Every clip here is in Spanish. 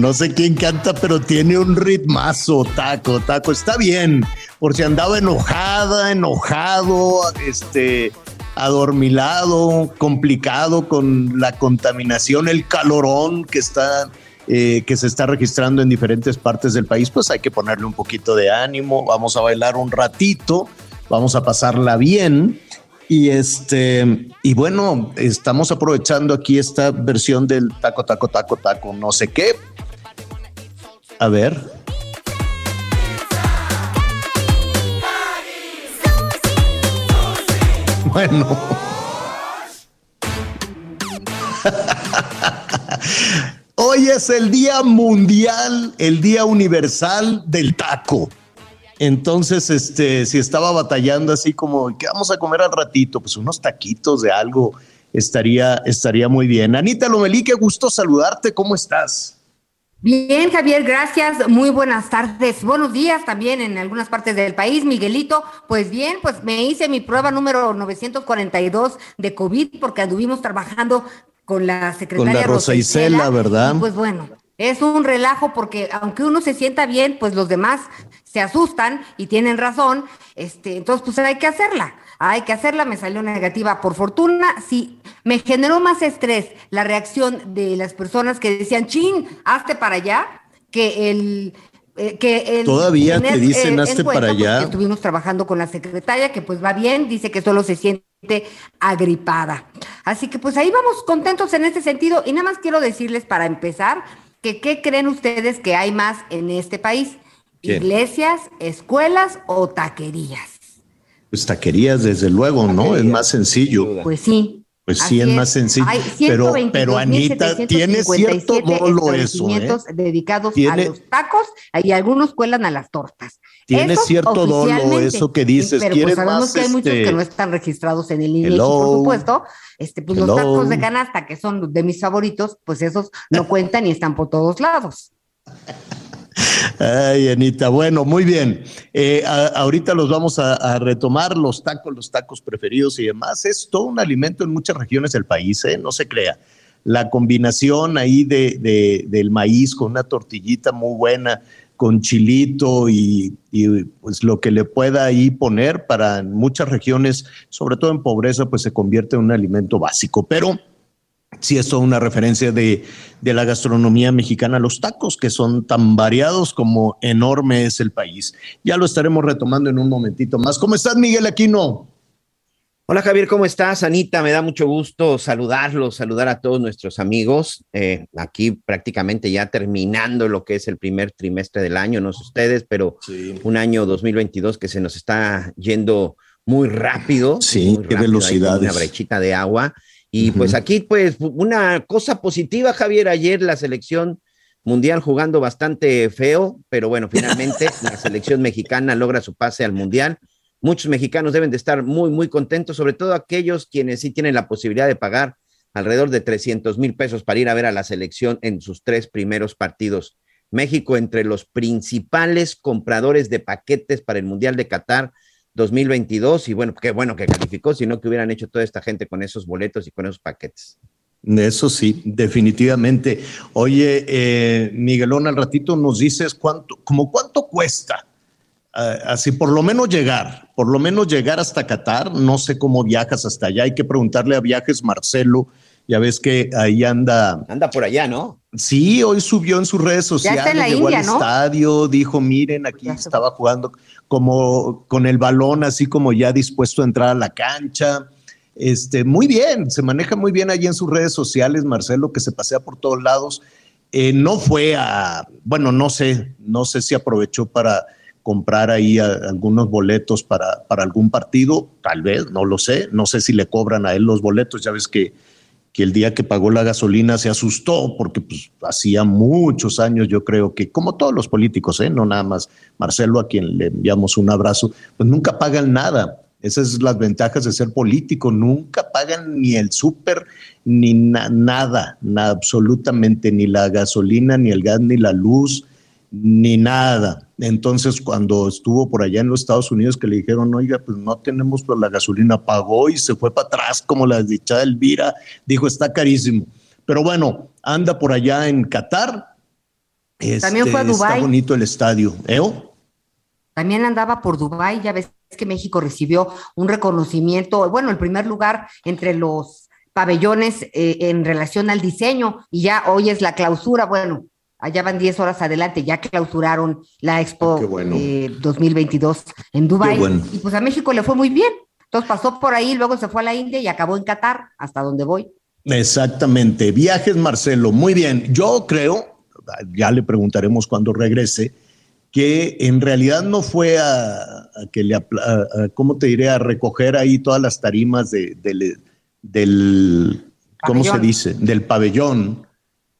No sé quién canta, pero tiene un ritmazo, taco, taco. Está bien, por si andaba enojada, enojado, este, adormilado, complicado con la contaminación, el calorón que está, eh, que se está registrando en diferentes partes del país, pues hay que ponerle un poquito de ánimo. Vamos a bailar un ratito, vamos a pasarla bien. Y este, y bueno, estamos aprovechando aquí esta versión del taco, taco, taco, taco, no sé qué. A ver. Bueno. Hoy es el Día Mundial, el Día Universal del Taco. Entonces, este, si estaba batallando así como, ¿qué vamos a comer al ratito? Pues unos taquitos de algo estaría, estaría muy bien. Anita Lomelí, qué gusto saludarte, ¿cómo estás? Bien, Javier, gracias. Muy buenas tardes. Buenos días también en algunas partes del país. Miguelito, pues bien, pues me hice mi prueba número 942 de COVID porque anduvimos trabajando con la secretaria Con la Rosa Isela, ¿verdad? Y pues bueno, es un relajo porque aunque uno se sienta bien, pues los demás se asustan y tienen razón. Este, entonces, pues hay que hacerla. Hay que hacerla, me salió negativa. Por fortuna, sí, me generó más estrés la reacción de las personas que decían, chin, hazte para allá, que el... eh, que el Todavía te dicen, eh, "Hazte cuenta, para allá". Estuvimos trabajando con la secretaria, que pues va bien, dice que solo se siente agripada. Así que pues ahí vamos contentos en este sentido. Y nada más quiero decirles para empezar, que qué creen ustedes que hay más en este país? Iglesias, escuelas o taquerías. Pues taquerías, desde luego, ¿no? Es más sencillo. Pues sí. Pues sí, es más sencillo. Hay Pero, pero Anita, tiene cierto 122.757 dolo eso, ¿eh? dedicados a los tacos y algunos cuelan a las tortas. Tiene Esos cierto dolo eso que dices. Pero ¿Quieres pues sabemos más, que hay muchos este, que no están registrados en el INEGI, por supuesto. Este, pues los tacos de canasta, que son de mis favoritos, pues esos no cuentan y están por todos lados. Ay, Anita, bueno, muy bien. Eh, ahorita los vamos a, retomar, los tacos, los tacos preferidos y demás. Es todo un alimento en muchas regiones del país, ¿eh? no se crea. La combinación ahí de, de- del maíz con una tortillita muy buena, con chilito y, y, pues lo que le pueda ahí poner para muchas regiones, sobre todo en pobreza, pues se convierte en un alimento básico. Pero sí es toda una referencia de, de la gastronomía mexicana, los tacos que son tan variados como enorme es el país. Ya lo estaremos retomando en un momentito más. ¿Cómo estás, Miguel Aquino? Hola Javier, ¿cómo estás? Anita, me da mucho gusto saludarlos, saludar a todos nuestros amigos. Eh, aquí prácticamente ya terminando lo que es el primer trimestre del año, no sé ustedes, pero un año 2022 que se nos está yendo muy rápido. Sí, muy qué rápido, velocidades. Una brechita de agua. Y pues aquí, pues una cosa positiva, Javier, ayer la selección mundial jugando bastante feo, pero bueno, finalmente la selección mexicana logra su pase al mundial. Muchos mexicanos deben de estar muy, muy contentos, sobre todo aquellos quienes sí tienen la posibilidad de pagar alrededor de 300 mil pesos para ir a ver a la selección en sus tres primeros partidos. México entre los principales compradores de paquetes para el Mundial de Qatar 2022 y bueno, qué bueno que calificó, sino que hubieran hecho toda esta gente con esos boletos y con esos paquetes. Eso sí, definitivamente. Oye, eh, Miguelón, al ratito nos dices cuánto, como cuánto cuesta ah, así por lo menos llegar, por lo menos llegar hasta Qatar. No sé cómo viajas hasta allá. Hay que preguntarle a Viajes Marcelo. Ya ves que ahí anda. Anda por allá, ¿no? Sí, hoy subió en sus redes sociales, está en la llegó India, al ¿no? estadio, dijo, miren, aquí Ya estaba jugando como con el balón, así como ya dispuesto a entrar a la cancha. Este, muy bien, se maneja muy bien allí en sus redes sociales, Marcelo, que se pasea por todos lados. Eh, no fue a, bueno, no sé, no sé si aprovechó para comprar ahí algunos boletos para, para algún partido, tal vez, no lo sé, no sé si le cobran a él los boletos, ya ves que, que el día que pagó la gasolina se asustó porque pues, hacía muchos años, yo creo que, como todos los políticos, ¿eh? no nada más Marcelo, a quien le enviamos un abrazo, pues nunca pagan nada. Esas son las ventajas de ser político, nunca pagan ni el súper, ni na- nada, nada, absolutamente, ni la gasolina, ni el gas, ni la luz, ni nada. Entonces, cuando estuvo por allá en los Estados Unidos, que le dijeron, oiga, pues no tenemos pues, la gasolina, pagó y se fue para atrás, como la desdichada Elvira, dijo, está carísimo. Pero bueno, anda por allá en Qatar. También fue a Este, Está Dubái. bonito el estadio. ¿Eo? También andaba por Dubái, ya ves que México recibió un reconocimiento, bueno, el primer lugar entre los pabellones eh, en relación al diseño y ya hoy es la clausura, bueno, allá van 10 horas adelante, ya clausuraron la Expo Qué bueno. eh, 2022 en Dubái bueno. y pues a México le fue muy bien. Entonces pasó por ahí, luego se fue a la India y acabó en Qatar, hasta donde voy. Exactamente. Viajes, Marcelo. Muy bien. Yo creo, ya le preguntaremos cuando regrese, que en realidad no fue a, a que le, a- a- ¿cómo te diré? A recoger ahí todas las tarimas de- del, del, ¿cómo se dice? Del pabellón,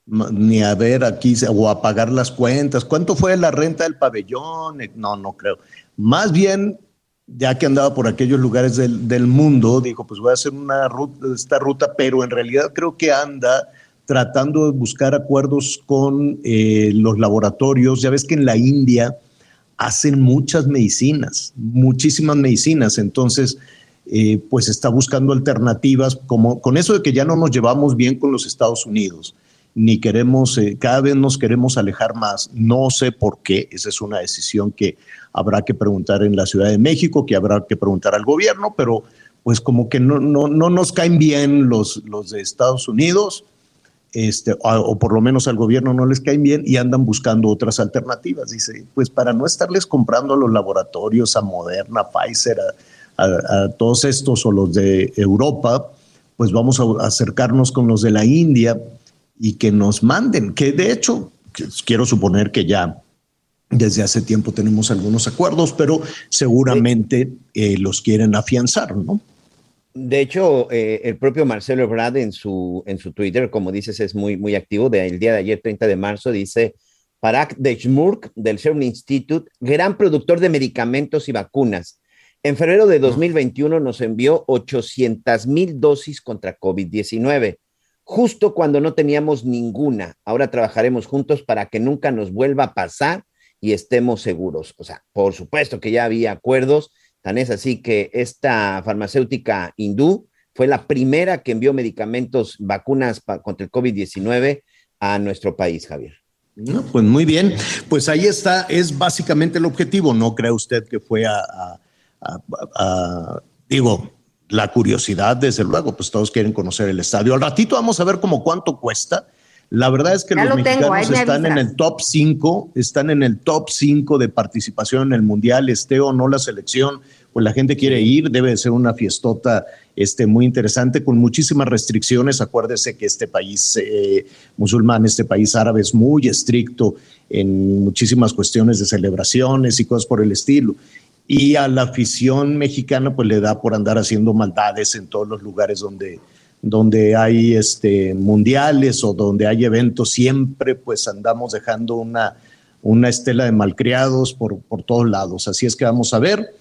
ni a ver aquí, o a pagar las cuentas. ¿Cuánto fue la renta del pabellón? Eh, No, no creo. Más bien, ya que andaba por aquellos lugares del, del mundo, dijo, pues voy a hacer una ruta, esta ruta, pero en realidad creo que anda tratando de buscar acuerdos con eh, los laboratorios. Ya ves que en la India hacen muchas medicinas, muchísimas medicinas, entonces eh, pues está buscando alternativas, como con eso de que ya no nos llevamos bien con los Estados Unidos, ni queremos, eh, cada vez nos queremos alejar más, no sé por qué, esa es una decisión que habrá que preguntar en la Ciudad de México, que habrá que preguntar al gobierno, pero pues como que no, no, no nos caen bien los, los de Estados Unidos, este, o, por lo menos al gobierno no les caen bien y andan buscando otras alternativas. Dice, pues para no estarles comprando a los laboratorios, a Moderna, Pfizer, a, a- a todos estos o los de Europa, pues vamos a acercarnos con los de la India y que nos manden, que de hecho, quiero suponer que ya desde hace tiempo tenemos algunos acuerdos, pero seguramente eh, los quieren afianzar, ¿no? De hecho, eh, el propio Marcelo Ebrard en su, en su Twitter, como dices, es muy, muy activo. De, el día de ayer, 30 de marzo, dice, Parag Deshmurk del Serum Institute, gran productor de medicamentos y vacunas. En febrero de 2021 nos envió 800 mil dosis contra COVID-19, justo cuando no teníamos ninguna. Ahora trabajaremos juntos para que nunca nos vuelva a pasar y estemos seguros. O sea, por supuesto que ya había acuerdos Tan es así que esta farmacéutica hindú fue la primera que envió medicamentos, vacunas contra el COVID-19 a nuestro país, Javier. No, pues muy bien, pues ahí está, es básicamente el objetivo. ¿No cree usted que fue a- digo, la curiosidad, desde luego, pues todos quieren conocer el estadio. Al ratito vamos a ver como cuánto cuesta. La verdad es que Ya los lo tengo, ahí mexicanos me están en el top 5, están en el top 5 de participación en el Mundial, esté o no la selección, pues la gente quiere ir, debe de ser una fiestota este, muy interesante, con muchísimas restricciones. Acuérdese que este país eh, musulmán, este país árabe es muy estricto en muchísimas cuestiones de celebraciones y cosas por el estilo. Y a la afición mexicana pues le da por andar haciendo maldades en todos los lugares donde, donde hay este, mundiales o donde hay eventos, siempre pues andamos dejando una, una estela de malcriados por, por todos lados. Así es que vamos a ver.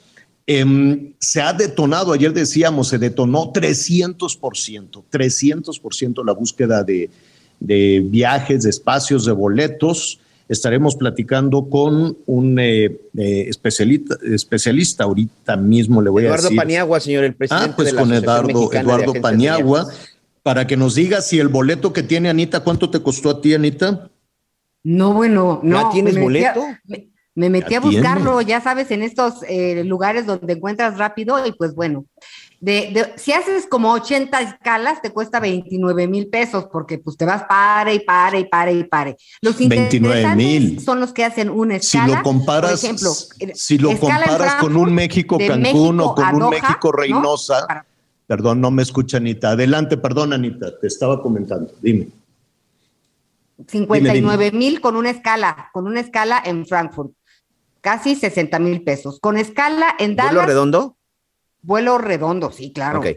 Em, se ha detonado, ayer decíamos, se detonó 300%, 300% la búsqueda de, de viajes, de espacios, de boletos. Estaremos platicando con un eh, eh, especialista, especialista, ahorita mismo le voy a Eduardo decir. Paniagua, señor, el presidente Ah, pues de la con Asociación Eduardo, Eduardo de Paniagua, para que nos diga si el boleto que tiene Anita, ¿cuánto te costó a ti, Anita? No, bueno, no. ¿Ya tienes me metí a- boleto? me, Me metí a buscarlo, tiene. ya sabes, en estos eh, lugares donde encuentras rápido y pues bueno, de, de- si haces como 80 escalas te cuesta 29 mil pesos porque pues te vas pare y pare y pare y pare. Los 29,000. interesantes son los que hacen una Si escala. lo comparas, por ejemplo, si lo comparas con un México Cancún México o con un México ¿no? Reynosa, Para- perdón, no me escucha Anita. Adelante, perdón, Anita, te estaba comentando. Dime. 59 mil con una escala, con una escala en Frankfurt. Casi 60 mil pesos. Con escala en ¿Vuelo Dallas, redondo? Vuelo redondo, sí, claro. Ok.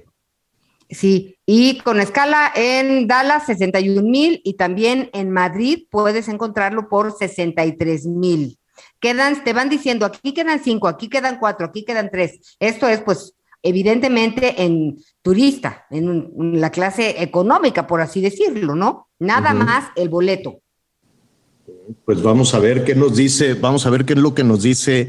Sí, y con escala en Dallas 61 mil y también en Madrid puedes encontrarlo por 63 mil. Quedan, te van diciendo, aquí quedan cinco, aquí quedan cuatro, aquí quedan tres. Esto es, pues, evidentemente en turista, en, un- en la clase económica, por así decirlo, ¿no? Nada más el boleto. Pues vamos a ver qué nos dice, vamos a ver qué es lo que nos dice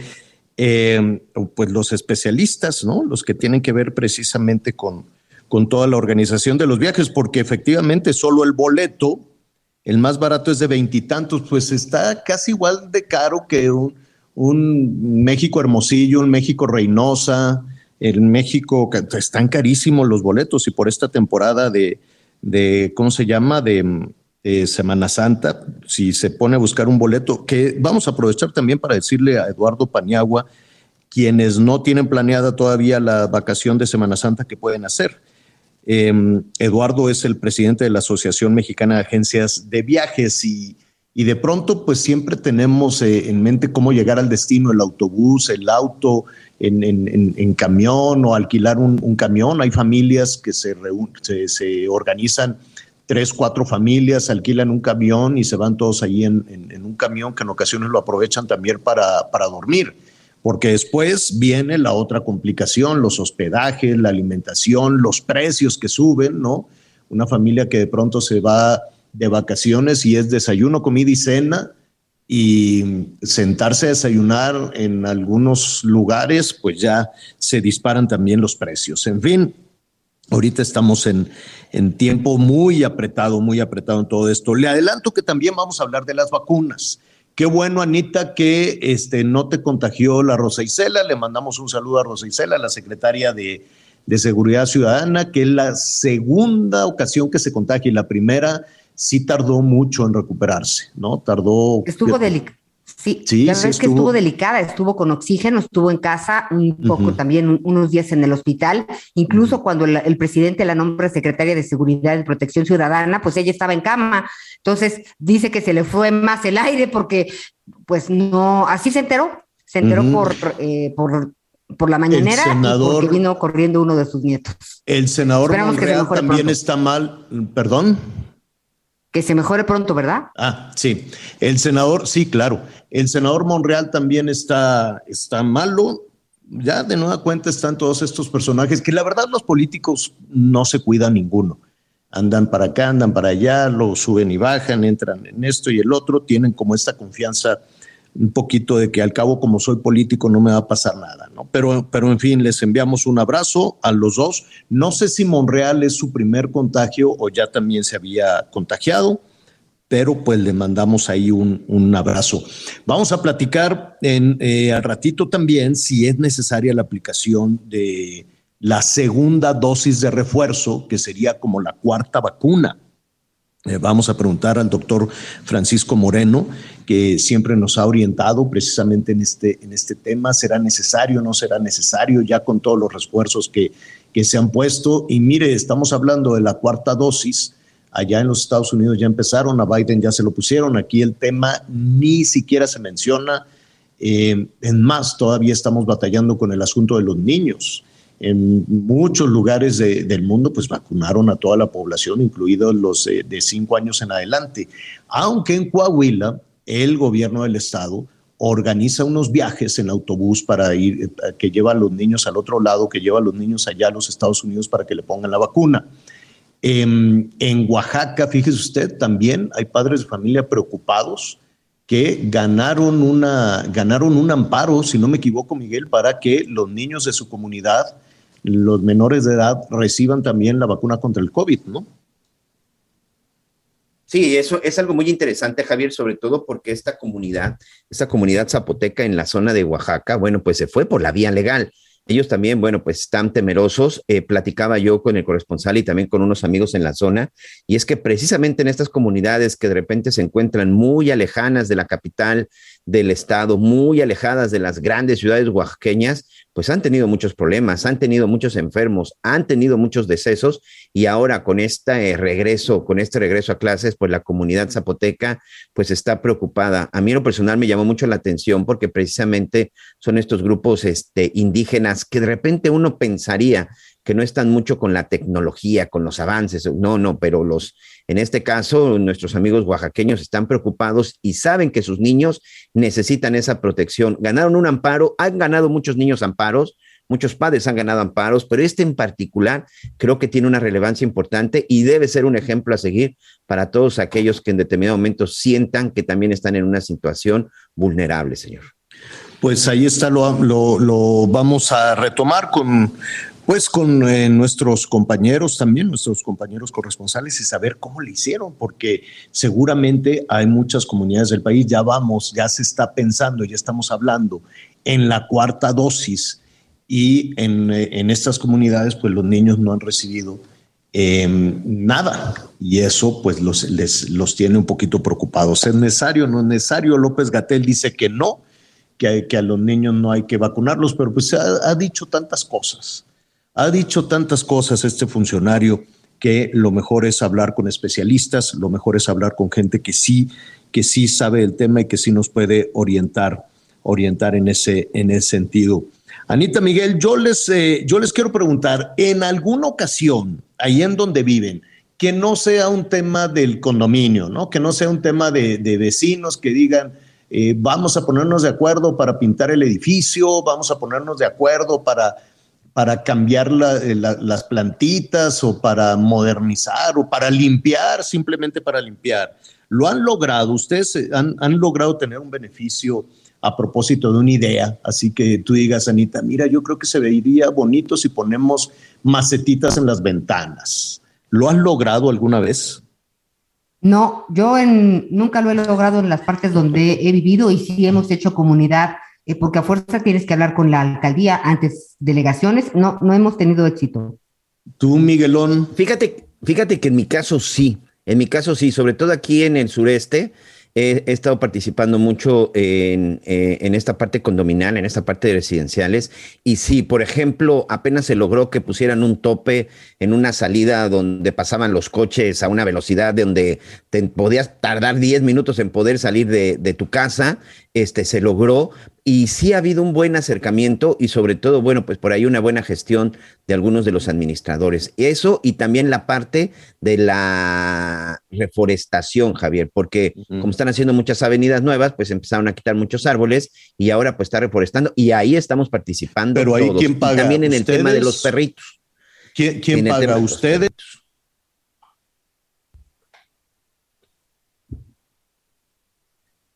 eh, pues los especialistas, ¿no? Los que tienen que ver precisamente con, con toda la organización de los viajes, porque efectivamente solo el boleto, el más barato es de veintitantos, pues está casi igual de caro que un, un México Hermosillo, un México Reynosa, el México, están carísimos los boletos y por esta temporada de, de ¿cómo se llama? De, de Semana Santa, si se pone a buscar un boleto, que vamos a aprovechar también para decirle a Eduardo Paniagua, quienes no tienen planeada todavía la vacación de Semana Santa, que pueden hacer. Eh, Eduardo es el presidente de la Asociación Mexicana de Agencias de Viajes y, y de pronto pues siempre tenemos eh, en mente cómo llegar al destino, el autobús, el auto, en, en- camión o alquilar un, camión. Hay familias que se, se organizan, tres, cuatro familias, alquilan un camión y se van todos en, en- en un camión que en ocasiones lo aprovechan también para, para dormir porque después viene la otra complicación, los hospedajes, la alimentación, los precios que suben, ¿no? Una familia que de pronto se va de vacaciones y es desayuno, comida y cena y sentarse a desayunar en algunos lugares, pues ya se disparan también los precios. En fin, Ahorita estamos en, en tiempo muy apretado, muy apretado en todo esto. Le adelanto que también vamos a hablar de las vacunas. Qué bueno, Anita, que este, no te contagió la Rosa Isela. Le mandamos un saludo a Rosa Isela, la secretaria de, de Seguridad Ciudadana, que es la segunda ocasión que se contagia y la primera sí tardó mucho en recuperarse, ¿no? Tardó. Estuvo delicado. Sí, Sí, la sí verdad es que estuvo- estuvo delicada, estuvo con oxígeno, estuvo en casa un poco también, un- unos días en el hospital, incluso cuando la- el presidente la nombra secretaria de Seguridad y Protección Ciudadana, pues ella estaba en cama, entonces dice que se le fue más el aire porque pues no, así se enteró, se enteró por, eh, por, por la mañanera senador- porque vino corriendo uno de sus nietos. El senador Monreal también pronto. está mal. Perdón. Que se mejore pronto, ¿verdad? Ah, sí. El senador, sí, claro. El senador Monreal también está, está malo. Ya de nueva cuenta están todos estos personajes que la verdad los políticos no se cuidan ninguno. Andan para acá, andan para allá, lo suben y bajan, entran en esto y el otro, tienen como esta confianza un poquito de que al cabo como soy político no me va a pasar nada, ¿no? Pero, pero en fin, les enviamos un abrazo a los dos. No sé si Monreal es su primer contagio o ya también se había contagiado pero pues le mandamos ahí un, un abrazo. Vamos a platicar en, eh, al ratito también si es necesaria la aplicación de la segunda dosis de refuerzo, que sería como la cuarta vacuna. Eh, vamos a preguntar al doctor Francisco Moreno, que siempre nos ha orientado precisamente en este, en este tema. ¿Será necesario o no será necesario? Ya con todos los refuerzos que, que se han puesto. Y mire, estamos hablando de la cuarta dosis. Allá en los Estados Unidos ya empezaron, a Biden ya se lo pusieron. Aquí el tema ni siquiera se menciona. Eh, en más, todavía estamos batallando con el asunto de los niños. En muchos lugares de- del mundo, pues vacunaron a toda la población, incluidos los eh, de cinco años en adelante. Aunque en Coahuila, el gobierno del estado organiza unos viajes en autobús para ir, eh, que lleva a los niños al otro lado, que lleva a los niños allá a los Estados Unidos para que le pongan la vacuna. En, en Oaxaca, fíjese usted, también hay padres de familia preocupados que ganaron, una, ganaron un amparo, si no me equivoco, Miguel, para que los niños de su comunidad, los menores de edad, reciban también la vacuna contra el COVID, ¿no? Sí, eso es algo muy interesante, Javier, sobre todo porque esta comunidad, esta comunidad zapoteca en la zona de Oaxaca, bueno, pues se fue por la vía legal. Ellos también, bueno, pues están temerosos. Eh, platicaba yo con el corresponsal y también con unos amigos en la zona, y es que precisamente en estas comunidades que de repente se encuentran muy alejanas de la capital del estado, muy alejadas de las grandes ciudades oaxaqueñas, pues han tenido muchos problemas, han tenido muchos enfermos, han tenido muchos decesos y ahora con este regreso, con este regreso a clases, pues la comunidad zapoteca pues está preocupada. A mí en lo personal me llamó mucho la atención porque precisamente son estos grupos este, indígenas que de repente uno pensaría que no están mucho con la tecnología, con los avances, no, no, pero los, en este caso, nuestros amigos oaxaqueños están preocupados y saben que sus niños necesitan esa protección. Ganaron un amparo, han ganado muchos niños amparos, muchos padres han ganado amparos, pero este en particular creo que tiene una relevancia importante y debe ser un ejemplo a seguir para todos aquellos que en determinado momento sientan que también están en una situación vulnerable, señor. Pues ahí está, lo, lo, lo vamos a retomar con pues con eh, nuestros compañeros también, nuestros compañeros corresponsales y saber cómo le hicieron, porque seguramente hay muchas comunidades del país, ya vamos, ya se está pensando, ya estamos hablando en la cuarta dosis y en, eh, en estas comunidades pues los niños no han recibido em, nada y eso pues los, les, los tiene un poquito preocupados. ¿Es necesario? ¿No es necesario? López Gatel dice que no, que, que a los niños no hay que vacunarlos, pero pues ha, ha dicho tantas cosas ha dicho tantas cosas este funcionario que lo mejor es hablar con especialistas, lo mejor es hablar con gente que sí, que sí sabe el tema y que sí nos puede orientar, orientar en ese, en ese sentido. Anita Miguel, yo les, eh, yo les quiero preguntar, en alguna ocasión, ahí en donde viven, que no sea un tema del condominio, ¿no? Que no sea un tema de, vecinos que digan, eh, vamos a ponernos de acuerdo para pintar el edificio, vamos a ponernos de acuerdo para para cambiar eh, las plantitas o para modernizar o para limpiar, simplemente para limpiar. Lo han logrado, ustedes eh, han, han, logrado tener un beneficio a propósito de una idea, así que tú digas, Anita, mira, yo creo que se vería bonito si ponemos macetitas en las ventanas. ¿Lo han logrado alguna vez? No, yo en, nunca lo he logrado en las partes donde he vivido y sí hemos hecho comunidad eh, porque a fuerza tienes que hablar con la alcaldía antes delegaciones, no, no hemos tenido éxito. Tú, Miguelón. Fíjate, fíjate que en mi caso sí, en mi caso sí, sobre todo aquí en el sureste, he, estado participando mucho en, eh, en, esta parte condominal, en esta parte de residenciales. Y sí, por ejemplo, apenas se logró que pusieran un tope en una salida donde pasaban los coches a una velocidad de donde te podías tardar 10 minutos en poder salir de, de tu casa, este, se logró, y sí ha habido un buen acercamiento y sobre todo, bueno, pues por ahí una buena gestión de algunos de los administradores. Eso y también la parte de la reforestación, Javier, porque como están haciendo muchas avenidas nuevas, pues empezaron a quitar muchos árboles y ahora pues está reforestando y ahí estamos participando. Pero ahí quién paga. también en el tema de los perritos. ¿Quién, quién paga? ¿Ustedes?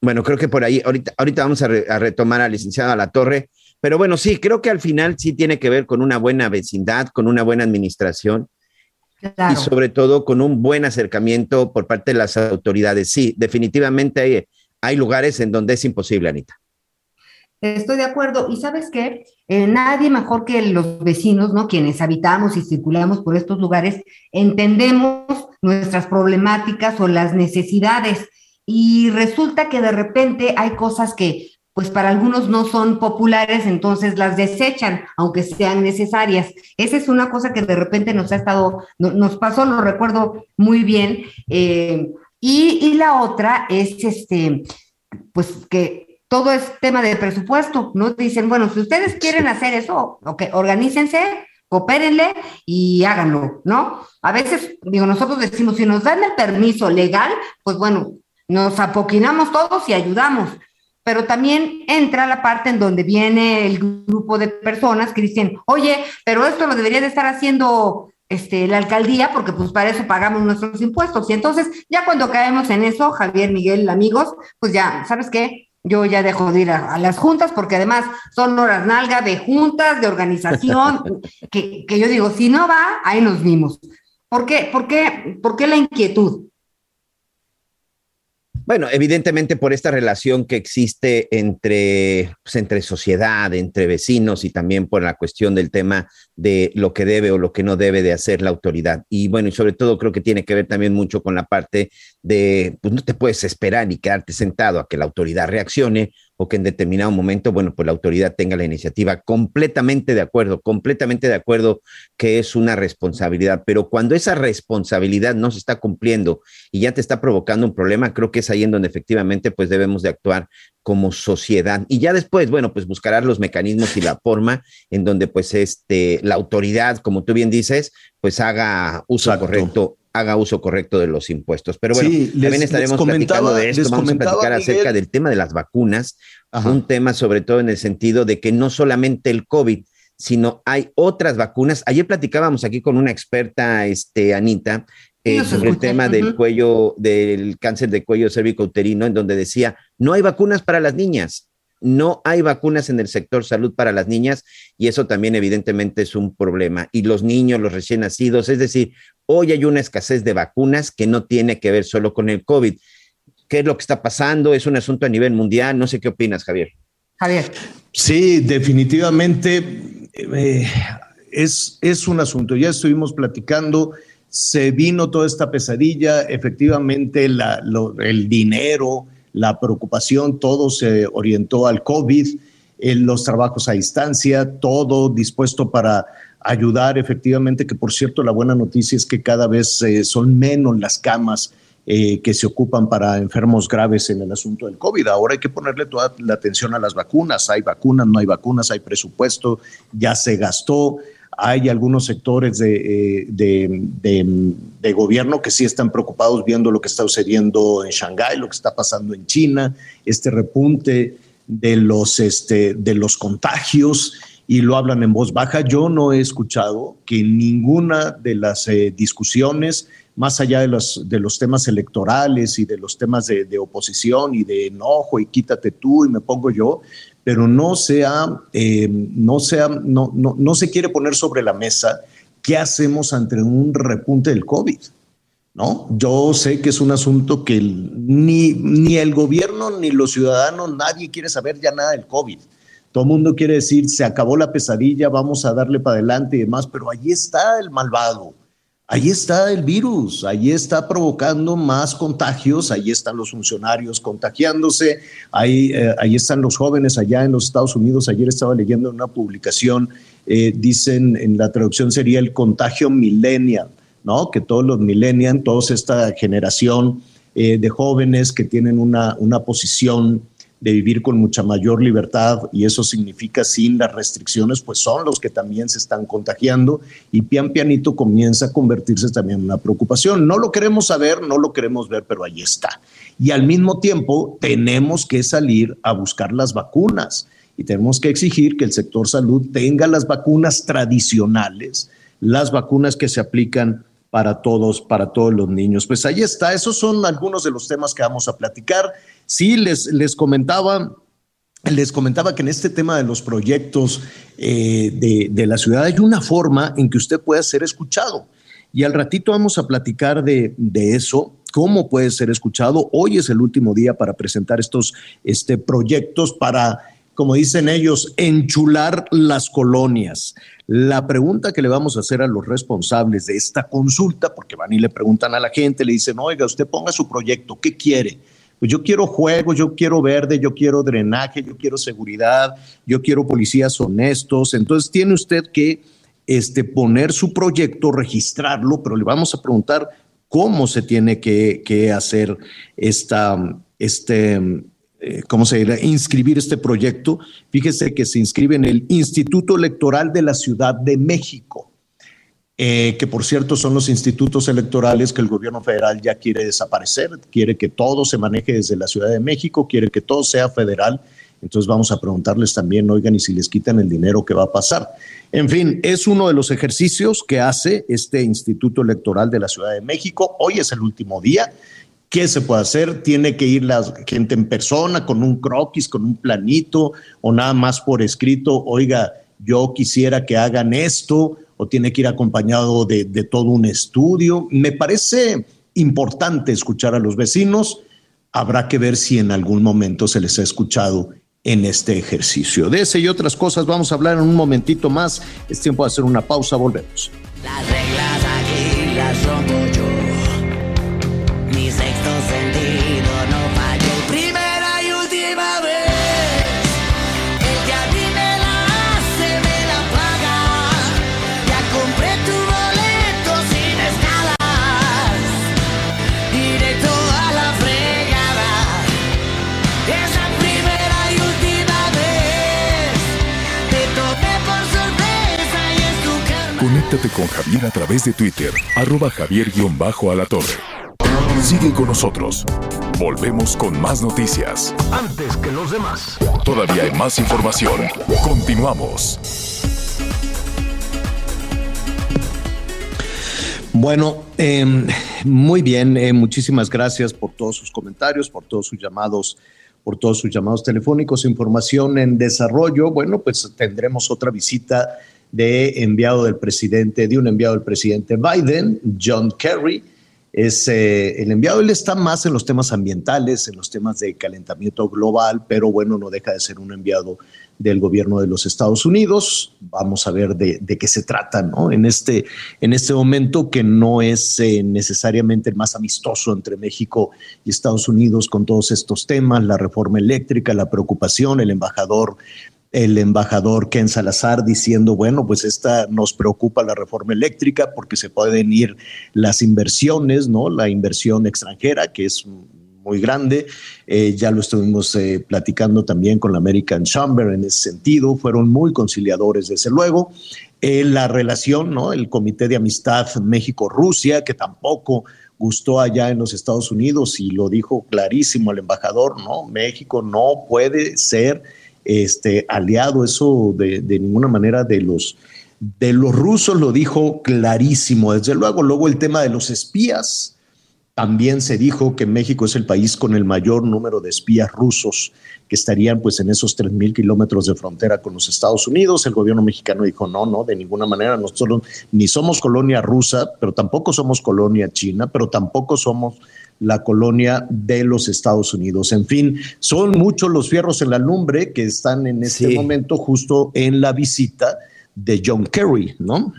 Bueno, creo que por ahí, ahorita, ahorita vamos a, retomar a licenciada La Torre, pero bueno, sí, creo que al final sí tiene que ver con una buena vecindad, con una buena administración y sobre todo con un buen acercamiento por parte de las autoridades. Sí, definitivamente hay, lugares en donde es imposible, Anita. Estoy de acuerdo. Y sabes qué, eh, nadie mejor que los vecinos, ¿no? Quienes habitamos y circulamos por estos lugares, entendemos nuestras problemáticas o las necesidades y resulta que de repente hay cosas que pues para algunos no son populares, entonces las desechan, aunque sean necesarias. Esa es una cosa que de repente nos ha estado, nos pasó, lo recuerdo muy bien. Eh, y, y, la otra es este, pues que todo es tema de presupuesto, ¿no? Dicen, bueno, si ustedes quieren hacer eso, ok, organícense, coopérenle y háganlo, ¿no? A veces, digo, nosotros decimos, si nos dan el permiso legal, pues bueno, nos apoquinamos todos y ayudamos. Pero también entra la parte en donde viene el grupo de personas que dicen, oye, pero esto lo debería de estar haciendo este, la alcaldía porque pues para eso pagamos nuestros impuestos. Y entonces ya cuando caemos en eso, Javier, Miguel, amigos, pues ya, ¿sabes qué? Yo ya dejo de ir a, las juntas porque además son horas nalga de juntas, de organización, que, que yo digo, si no va, ahí nos vimos. ¿Por qué? ¿Por qué? ¿Por qué la inquietud? Bueno, evidentemente por esta relación que existe entre, pues, entre sociedad, entre vecinos y también por la cuestión del tema de lo que debe o lo que no debe de hacer la autoridad. Y bueno, y sobre todo creo que tiene que ver también mucho con la parte de, pues no te puedes esperar y quedarte sentado a que la autoridad reaccione o que en determinado momento, bueno, pues la autoridad tenga la iniciativa completamente de acuerdo, completamente de acuerdo que es una responsabilidad, pero cuando esa responsabilidad no se está cumpliendo y ya te está provocando un problema, creo que es ahí en donde efectivamente pues debemos de actuar como sociedad. Y ya después, bueno, pues buscarás los mecanismos y la forma en donde pues este la autoridad, como tú bien dices, pues haga uso correcto haga uso correcto de los impuestos. Pero bueno, también estaremos platicando de esto. Vamos a platicar acerca del tema de las vacunas, un tema sobre todo en el sentido de que no solamente el COVID, sino hay otras vacunas. Ayer platicábamos aquí con una experta, este, Anita, eh, sobre el tema del cuello, del cáncer de cuello cérvico-uterino, en donde decía, no hay vacunas para las niñas no hay vacunas en el sector salud para las niñas y eso también evidentemente es un problema. Y los niños, los recién nacidos, es decir, hoy hay una escasez de vacunas que no tiene que ver solo con el COVID. ¿Qué es lo que está pasando? Es un asunto a nivel mundial. No sé qué opinas, Javier. Javier. Sí, definitivamente eh, es, es un asunto. Ya estuvimos platicando se vino toda esta pesadilla, efectivamente el dinero, la preocupación, todo se orientó al COVID, en los trabajos a distancia, todo dispuesto para ayudar efectivamente, que por cierto la buena noticia es que cada vez eh, son menos las camas eh, que se ocupan para enfermos graves en el asunto del COVID. Ahora hay que ponerle toda la atención a las vacunas. Hay vacunas, no hay vacunas, hay presupuesto, ya se gastó. Hay algunos sectores eh, de, gobierno que sí están preocupados viendo lo que está sucediendo en Shanghái, lo que está pasando en China, este repunte de los, este, de los contagios y lo hablan en voz baja. Yo no he escuchado que ninguna de las eh, discusiones, más allá de los, de los temas electorales y de los temas de, de, oposición y de enojo y quítate tú y me pongo yo, pero no, sea, eh, no, sea, no, no, no se quiere poner sobre la mesa qué hacemos ante un repunte del COVID. ¿no? Yo sé que es un asunto que ni, ni el gobierno ni los ciudadanos, nadie quiere saber ya nada del COVID. Todo el mundo quiere decir, se acabó la pesadilla, vamos a darle para adelante y demás, pero allí está el malvado. Ahí está el virus, ahí está provocando más contagios, ahí están los funcionarios contagiándose, ahí, eh, ahí están los jóvenes allá en los Estados Unidos. Ayer estaba leyendo una publicación, eh, dicen en la traducción sería el contagio millennial, ¿no? Que todos los millennials, toda esta generación eh, de jóvenes que tienen una, una posición de vivir con mucha mayor libertad y eso significa sin las restricciones, pues son los que también se están contagiando y pian pianito comienza a convertirse también en una preocupación. No lo queremos saber, no lo queremos ver, pero ahí está. Y al mismo tiempo tenemos que salir a buscar las vacunas y tenemos que exigir que el sector salud tenga las vacunas tradicionales, las vacunas que se aplican para todos, para todos los niños. Pues ahí está, esos son algunos de los temas que vamos a platicar. Sí, les, les comentaba les comentaba que en este tema de los proyectos eh, de, la ciudad hay una forma en que usted pueda ser escuchado. Y al ratito vamos a platicar de, eso, cómo puede ser escuchado. Hoy es el último día para presentar estos este, proyectos para, como dicen ellos, enchular las colonias. La pregunta que le vamos a hacer a los responsables de esta consulta, porque van y le preguntan a la gente, le dicen, oiga, usted ponga su proyecto, ¿qué quiere? Pues yo quiero juego, yo quiero verde, yo quiero drenaje, yo quiero seguridad, yo quiero policías honestos. Entonces tiene usted que este, poner su proyecto, registrarlo, pero le vamos a preguntar cómo se tiene que, hacer esta, este, eh, ¿cómo se dirá? Inscribir este proyecto. Fíjese que se inscribe en el Instituto Electoral de la Ciudad de México. Eh, que por cierto son los institutos electorales que el gobierno federal ya quiere desaparecer, quiere que todo se maneje desde la Ciudad de México, quiere que todo sea federal. Entonces vamos a preguntarles también, oigan, y si les quitan el dinero, ¿qué va a pasar? En fin, es uno de los ejercicios que hace este Instituto Electoral de la Ciudad de México. Hoy es el último día. ¿Qué se puede hacer? Tiene que ir la gente en persona con un croquis, con un planito o nada más por escrito, oiga, yo quisiera que hagan esto o tiene que ir acompañado de, todo un estudio. Me parece importante escuchar a los vecinos, habrá que ver si en algún momento se les ha escuchado en este ejercicio. De ese y otras cosas vamos a hablar en un momentito más. Es tiempo de hacer una pausa, volvemos. Las reglas aquí las rompo Conéctate con Javier a través de Twitter, arroba javier-alatorre. Sigue con nosotros. Volvemos con más noticias. Antes que los demás. Todavía hay más información. Continuamos. Bueno, eh, muy bien, eh, muchísimas gracias por todos sus comentarios, por todos sus llamados, por todos sus llamados telefónicos, información en desarrollo. Bueno, pues tendremos otra visita de enviado del presidente, de un enviado del presidente Biden, John Kerry. Es eh, el enviado, él está más en los temas ambientales, en los temas de calentamiento global, pero bueno, no deja de ser un enviado del gobierno de los Estados Unidos. Vamos a ver de, de qué se trata, ¿no? En este, en este momento que no es eh, necesariamente el más amistoso entre México y Estados Unidos con todos estos temas, la reforma eléctrica, la preocupación, el embajador el embajador Ken Salazar diciendo, bueno, pues esta nos preocupa la reforma eléctrica porque se pueden ir las inversiones, ¿no? La inversión extranjera, que es muy grande. Eh, ya lo estuvimos eh, platicando también con la American Chamber en ese sentido. Fueron muy conciliadores, desde luego. Eh, la relación, ¿no? El Comité de Amistad México-Rusia, que tampoco gustó allá en los Estados Unidos y lo dijo clarísimo el embajador, ¿no? México no puede ser este, aliado, eso de, ninguna manera de los, de los rusos lo dijo clarísimo. Desde luego, luego el tema de los espías, también se dijo que México es el país con el mayor número de espías rusos que estarían pues en esos 3.000 kilómetros de frontera con los Estados Unidos. El gobierno mexicano dijo, no, no, de ninguna manera, nosotros ni somos colonia rusa, pero tampoco somos colonia china, pero tampoco somos la colonia de los Estados Unidos. En fin, son muchos los fierros en la lumbre que están en este Sí. momento justo en la visita de John Kerry, ¿no?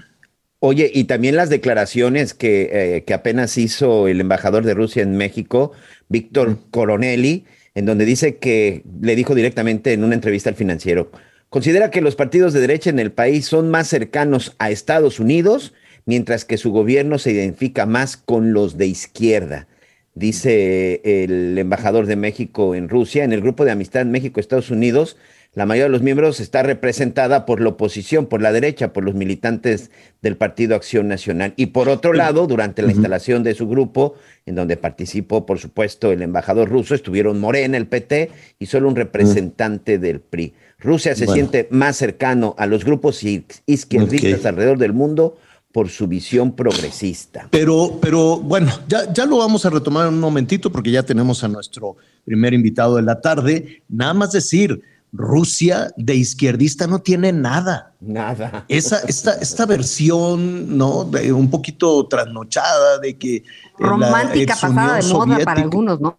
Oye, y también las declaraciones que, eh, que apenas hizo el embajador de Rusia en México, Víctor Coronelli, en donde dice que le dijo directamente en una entrevista al financiero, considera que los partidos de derecha en el país son más cercanos a Estados Unidos, mientras que su gobierno se identifica más con los de izquierda. Dice el embajador de México en Rusia, en el grupo de amistad México-Estados Unidos, la mayoría de los miembros está representada por la oposición, por la derecha, por los militantes del Partido Acción Nacional. Y por otro lado, durante la instalación de su grupo, en donde participó, por supuesto, el embajador ruso, estuvieron Morena, el PT, y solo un representante del PRI. Rusia se Bueno. siente más cercano a los grupos iz- izquierdistas alrededor del mundo por su visión progresista. Pero, pero bueno, ya, ya lo vamos a retomar en un momentito porque ya tenemos a nuestro primer invitado de la tarde. Nada más decir, Rusia de izquierdista no tiene nada. Nada. Esa, esta, esta versión, ¿no? De un poquito trasnochada de que. la Romántica pasada de moda para algunos, ¿no?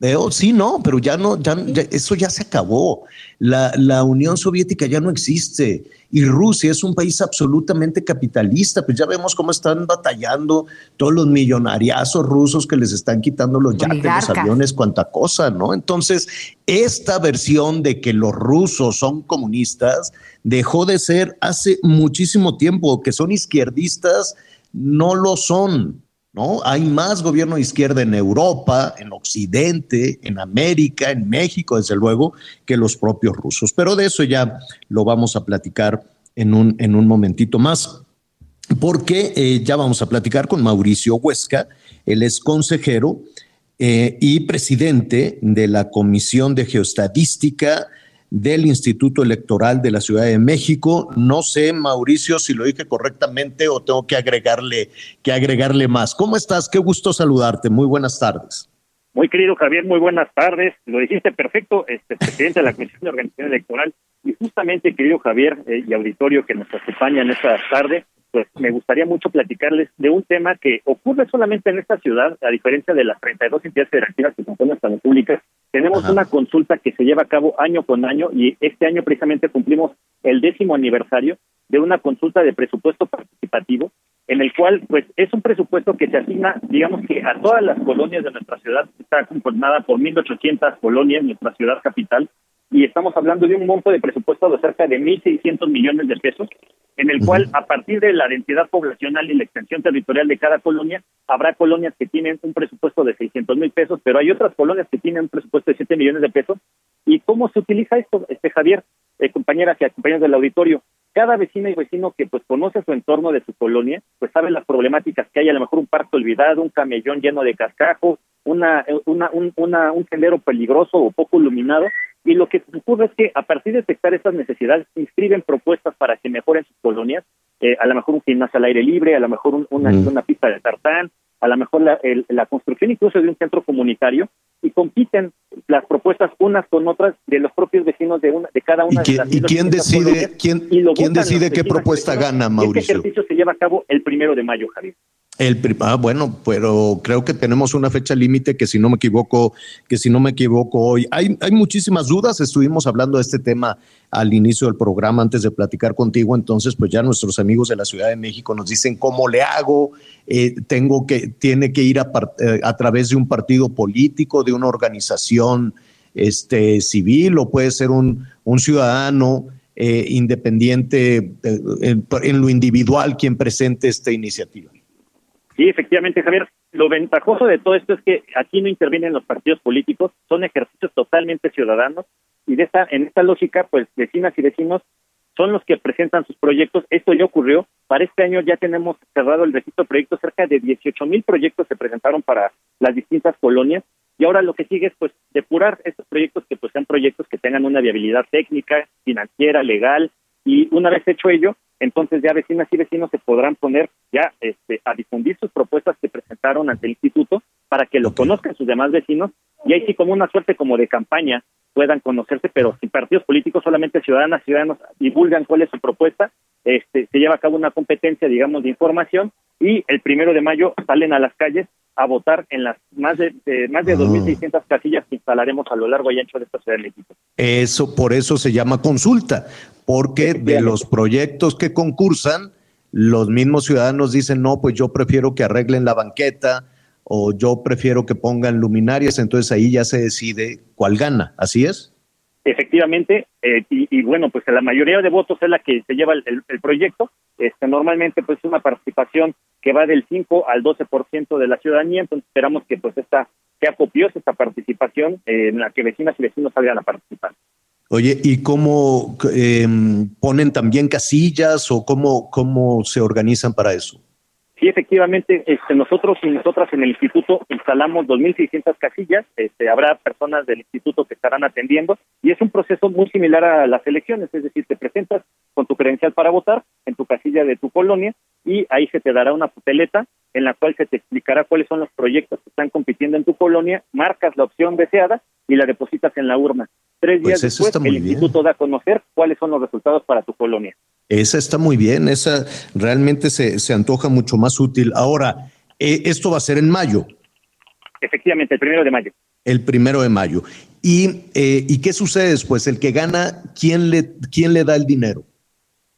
Eh, oh, sí, no, pero ya no, ya, ya- eso ya se acabó. La, la Unión Soviética ya no existe y Rusia es un país absolutamente capitalista. Pues ya vemos cómo están batallando todos los millonariazos rusos que les están quitando los yates, los aviones, cuanta cosa, ¿no? Entonces, esta versión de que los rusos son comunistas dejó de ser hace muchísimo tiempo, que son izquierdistas, no lo son. ¿No? Hay más gobierno de izquierda en Europa, en Occidente, en América, en México, desde luego, que los propios rusos. Pero de eso ya lo vamos a platicar en un, en un momentito más, porque eh, ya vamos a platicar con Mauricio Huesca, él es consejero eh, y presidente de la Comisión de Geostadística del Instituto Electoral de la Ciudad de México. No sé, Mauricio, si lo dije correctamente o tengo que agregarle, que agregarle más. ¿Cómo estás? Qué gusto saludarte. Muy buenas tardes. Muy querido Javier, muy buenas tardes. Lo dijiste perfecto, este presidente de la Comisión de Organización Electoral. Y justamente, querido Javier eh, y auditorio que nos acompaña en esta tarde, pues me gustaría mucho platicarles de un tema que ocurre solamente en esta ciudad, a diferencia de las 32 entidades federativas que componen esta república. Tenemos Ajá. una consulta que se lleva a cabo año con año y este año precisamente cumplimos el décimo aniversario de una consulta de presupuesto participativo en el cual pues es un presupuesto que se asigna, digamos que a todas las colonias de nuestra ciudad, está conformada por 1.800 colonias en nuestra ciudad capital, y estamos hablando de un monto de presupuesto de cerca de 1.600 millones de pesos, en el cual a partir de la densidad poblacional y la extensión territorial de cada colonia, habrá colonias que tienen un presupuesto de 600 mil pesos, pero hay otras colonias que tienen un presupuesto de 7 millones de pesos. ¿Y cómo se utiliza esto, este Javier, eh, compañeras y compañeros del auditorio? Cada vecina y vecino que pues conoce su entorno de su colonia, pues sabe las problemáticas que hay, a lo mejor un parque olvidado, un camellón lleno de cascajos, una, una, un, una, un sendero peligroso o poco iluminado, y lo que ocurre es que a partir de detectar estas necesidades, inscriben propuestas para que mejoren sus colonias, eh, a lo mejor un gimnasio al aire libre, a lo mejor un- una, una pista de tartán, a lo mejor la, el- la construcción incluso de un centro comunitario, y compiten las propuestas unas con otras de los propios vecinos de una de cada ¿Y una de quién, las y quién 1.800 decide, colonias, quién, y quién decide qué y propuesta gana, y Este Mauricio? ejercicio se lleva a cabo el primero de mayo, Javier. El, ah, bueno, pero creo que tenemos una fecha límite que si no me equivoco, que si no me equivoco hoy. Hay, hay muchísimas dudas. Estuvimos hablando de este tema al inicio del programa antes de platicar contigo. Entonces, pues ya nuestros amigos de la Ciudad de México nos dicen cómo le hago. Eh, tengo que, tiene que ir a, eh, a través de un partido político, de una organización este, civil o puede ser un, un ciudadano eh, independiente eh, en lo individual quien presente esta iniciativa. Sí, efectivamente, Javier. Lo ventajoso de todo esto es que aquí no intervienen los partidos políticos, son ejercicios totalmente ciudadanos y de esta, en esta lógica, pues vecinas y vecinos son los que presentan sus proyectos. Esto ya ocurrió. Para este año ya tenemos cerrado el registro de proyectos. Cerca de 18 mil proyectos se presentaron para las distintas colonias. Y ahora lo que sigue es pues depurar estos proyectos que pues sean proyectos que tengan una viabilidad técnica, financiera, legal. Y una vez hecho ello, entonces ya vecinas y vecinos se podrán poner ya este, a difundir sus propuestas que presentaron ante el instituto para que lo conozcan sus demás vecinos y ahí sí como una suerte como de campaña puedan conocerse, pero sin partidos políticos, solamente ciudadanas, ciudadanos divulgan cuál es su propuesta, este, se lleva a cabo una competencia, digamos, de información y el primero de mayo salen a las calles a votar en las más de, de- más de Ah. 2.600 casillas que instalaremos a lo largo y ancho de esta Ciudad de México. Eso, por eso se llama consulta, porque de los proyectos que concursan, los mismos ciudadanos dicen, no, pues yo prefiero que arreglen la banqueta o yo prefiero que pongan luminarias, entonces ahí ya se decide cuál gana, ¿así es? Efectivamente, eh, y, y bueno, pues la mayoría de votos es la que se lleva el, proyecto. Este, normalmente, pues es una participación que va del 5 al 12% de la ciudadanía, entonces esperamos que pues esta sea copiosa esta participación eh, en la que vecinas y vecinos salgan a participar. Oye, ¿y cómo eh, ponen también casillas o cómo, cómo se organizan para eso? Sí, efectivamente, este, nosotros y nosotras en el instituto instalamos 2.600 casillas, este, habrá personas del instituto que estarán atendiendo y es un proceso muy similar a las elecciones, es decir, te presentas con tu credencial para votar en tu casilla de tu colonia y ahí se te dará una papeleta en la cual se te explicará cuáles son los proyectos que están compitiendo en tu colonia, marcas la opción deseada y la depositas en la urna. Tres Pues días después, el bien. instituto da a conocer cuáles son los resultados para tu colonia. Esa está muy bien, esa realmente se, se antoja mucho más útil. Ahora, eh, esto va a ser en mayo, Efectivamente, el primero de mayo. el primero de mayo. ¿Y, eh, ¿y qué sucede después? El que gana, ¿quién le, quién le da el dinero?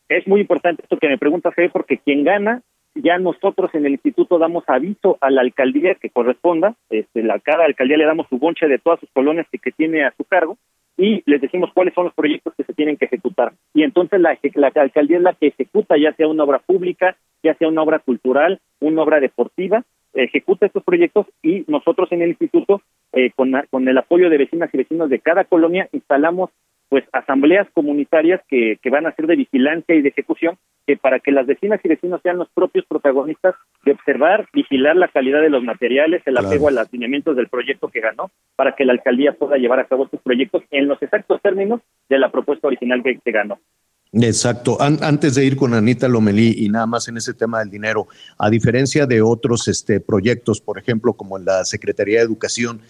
Es muy importante esto que me preguntas, Fede, porque quien gana, ya nosotros en el instituto damos aviso a la alcaldía que corresponda, este, la cada alcaldía le damos su bonche de todas sus colonias que, que tiene a su cargo y les decimos cuáles son los proyectos que se tienen que ejecutar. Y entonces la, alcaldía es la que ejecuta, ya sea una obra pública, ya sea una obra cultural, una obra deportiva, ejecuta estos proyectos y nosotros en el instituto, eh, con, con el apoyo de vecinas y vecinos de cada colonia, instalamos pues asambleas comunitarias que, que van a ser de vigilancia y de ejecución, que para que las vecinas y vecinos sean los propios protagonistas de observar, vigilar la calidad de los materiales, el Claro. apego a los lineamientos del proyecto que ganó, para que la alcaldía pueda llevar a cabo estos proyectos en los exactos términos de la propuesta original que, que ganó. Exacto. An- antes de ir con Anita Lomelí y nada más en ese tema del dinero, a diferencia de otros este, proyectos, por ejemplo, como en la Secretaría de Educación,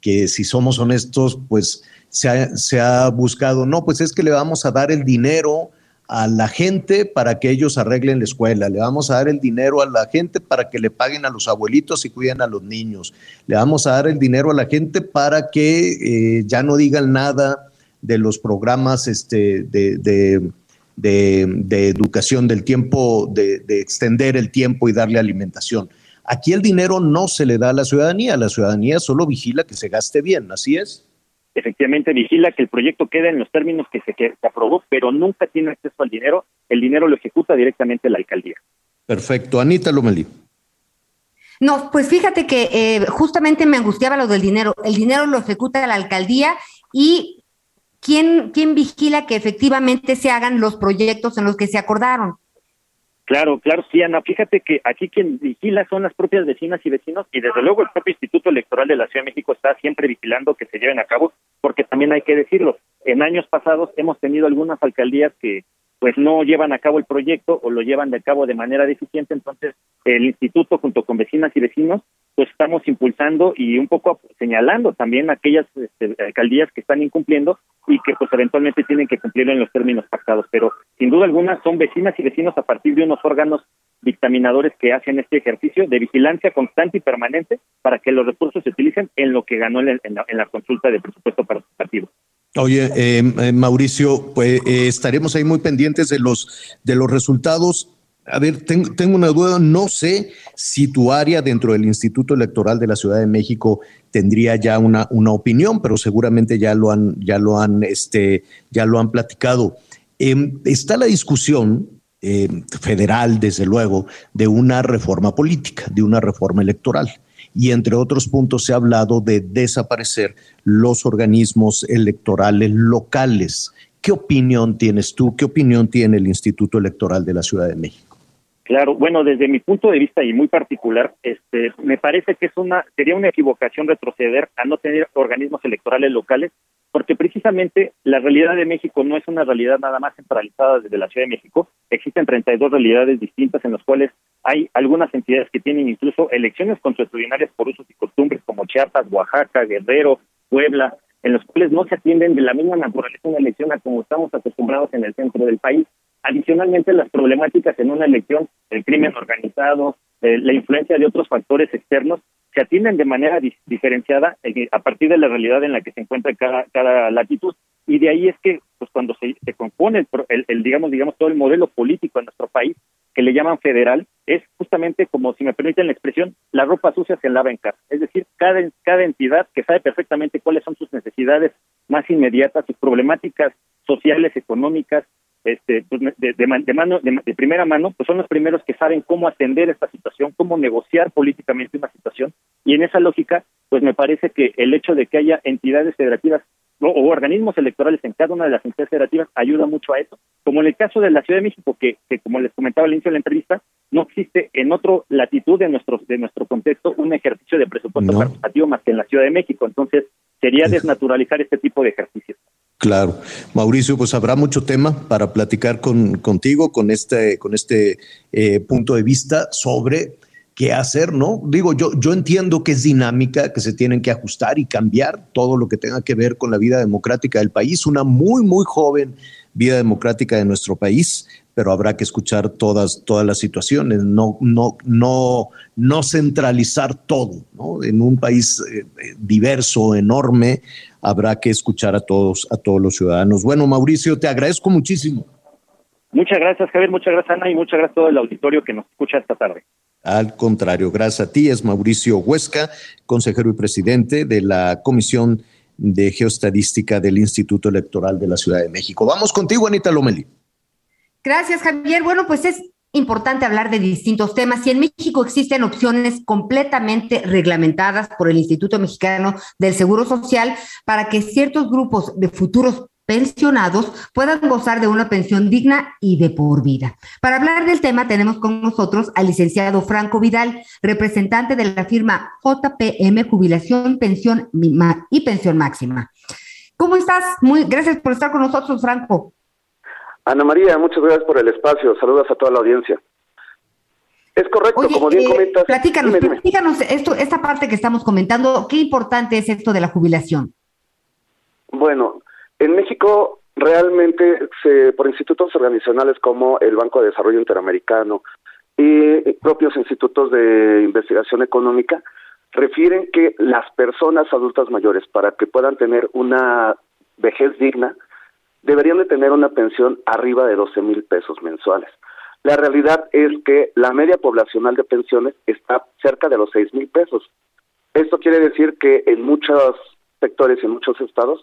que si somos honestos, pues se ha, se ha buscado, no, pues es que le vamos a dar el dinero a la gente para que ellos arreglen la escuela, le vamos a dar el dinero a la gente para que le paguen a los abuelitos y cuiden a los niños, le vamos a dar el dinero a la gente para que eh, ya no digan nada de los programas este, de, de, de, de educación del tiempo, de, de extender el tiempo y darle alimentación. Aquí el dinero no se le da a la ciudadanía, la ciudadanía solo vigila que se gaste bien, ¿así es? Efectivamente vigila que el proyecto quede en los términos que se, que se aprobó, pero nunca tiene acceso al dinero. El dinero lo ejecuta directamente la alcaldía. Perfecto. Anita Lomelí. No, pues fíjate que eh, justamente me angustiaba lo del dinero. El dinero lo ejecuta la alcaldía y ¿quién, quién vigila que efectivamente se hagan los proyectos en los que se acordaron? Claro, claro, sí, Ana. Fíjate que aquí quien vigila son las propias vecinas y vecinos y desde luego el propio Instituto Electoral de la Ciudad de México está siempre vigilando que se lleven a cabo porque también hay que decirlo. En años pasados hemos tenido algunas alcaldías que pues no llevan a cabo el proyecto o lo llevan de cabo de manera deficiente, entonces el instituto junto con vecinas y vecinos pues estamos impulsando y un poco señalando también aquellas este, alcaldías que están incumpliendo y que pues eventualmente tienen que cumplir en los términos pactados, pero sin duda alguna son vecinas y vecinos a partir de unos órganos dictaminadoras que hacen este ejercicio de vigilancia constante y permanente para que los recursos se utilicen en lo que ganó en, la, en la consulta de presupuesto participativo. Oye, eh, eh, Mauricio, pues eh, estaremos ahí muy pendientes de los de los resultados. A ver, tengo, tengo, una duda, no sé si tu área dentro del Instituto Electoral de la Ciudad de México tendría ya una, una opinión, pero seguramente ya lo han, ya lo han, este, ya lo han platicado. Eh, está la discusión eh, federal, desde luego, de una reforma política, de una reforma electoral. Y entre otros puntos se ha hablado de desaparecer los organismos electorales locales. ¿Qué opinión tienes tú? ¿Qué opinión tiene el Instituto Electoral de la Ciudad de México? Claro, bueno, desde mi punto de vista y muy particular, este, me parece que es una sería una equivocación retroceder a no tener organismos electorales locales, porque precisamente la realidad de México no es una realidad nada más centralizada desde la Ciudad de México. Existen 32 realidades distintas en las cuales hay algunas entidades que tienen incluso elecciones consuetudinarias por usos y costumbres, como Chiapas, Oaxaca, Guerrero, Puebla, en los cuales no se atienden de la misma naturaleza una elección a como estamos acostumbrados en el centro del país. Adicionalmente, las problemáticas en una elección, el crimen organizado, eh, la influencia de otros factores externos, se atienden de manera di diferenciada eh, a partir de la realidad en la que se encuentra cada, cada latitud. Y de ahí es que, pues cuando se, se compone el, el, digamos, digamos, todo el modelo político en nuestro país, que le llaman federal, es justamente como, si me permiten la expresión, la ropa sucia se lava en casa. Es decir, cada, cada entidad que sabe perfectamente cuáles son sus necesidades más inmediatas, sus problemáticas sociales, económicas, este, pues, de, de, de, mano, de, de, primera mano, pues son los primeros que saben cómo atender esta situación, cómo negociar políticamente una situación. Y en esa lógica, pues me parece que el hecho de que haya entidades federativas o, o organismos electorales en cada una de las entidades federativas ayuda mucho a eso. Como en el caso de la Ciudad de México, que, que como les comentaba al inicio de la entrevista, no existe en otra latitud de nuestro, de nuestro contexto un ejercicio de presupuesto no. participativo más que en la Ciudad de México. Entonces, sería desnaturalizar este tipo de ejercicios. Claro. Mauricio, pues habrá mucho tema para platicar con, contigo con este, con este eh, punto de vista sobre qué hacer, ¿no? Digo, yo, yo entiendo que es dinámica, que se tienen que ajustar y cambiar todo lo que tenga que ver con la vida democrática del país, una muy, muy joven vida democrática de nuestro país, pero habrá que escuchar todas, todas las situaciones, no, no, no, no centralizar todo, ¿no? En un país eh, diverso, enorme, habrá que escuchar a todos, a todos los ciudadanos. Bueno, Mauricio, te agradezco muchísimo. Muchas gracias, Javier, muchas gracias, Ana, y muchas gracias a todo el auditorio que nos escucha esta tarde. Al contrario, gracias a ti, es Mauricio Huesca, consejero y presidente de la Comisión de Geoestadística del Instituto Electoral de la Ciudad de México. Vamos contigo, Anita Lomeli. Gracias, Javier. Bueno, pues es importante hablar de distintos temas y en México existen opciones completamente reglamentadas por el Instituto Mexicano del Seguro Social para que ciertos grupos de futuros pensionados puedan gozar de una pensión digna y de por vida. Para hablar del tema tenemos con nosotros al licenciado Franco Vidal, representante de la firma JPM Jubilación, Pensión y Pensión Máxima. ¿Cómo estás? Muy gracias por estar con nosotros, Franco. Ana María, muchas gracias por el espacio. Saludos a toda la audiencia. Es correcto, Oye, como bien eh, comentas. Platícanos, Dime, platícanos esto, esta parte que estamos comentando, qué importante es esto de la jubilación. Bueno, en México realmente se, por institutos organizacionales como el Banco de Desarrollo Interamericano y propios institutos de investigación económica refieren que las personas adultas mayores para que puedan tener una vejez digna deberían de tener una pensión arriba de 12 mil pesos mensuales. La realidad es que la media poblacional de pensiones está cerca de los 6 mil pesos. Esto quiere decir que en muchos sectores en muchos estados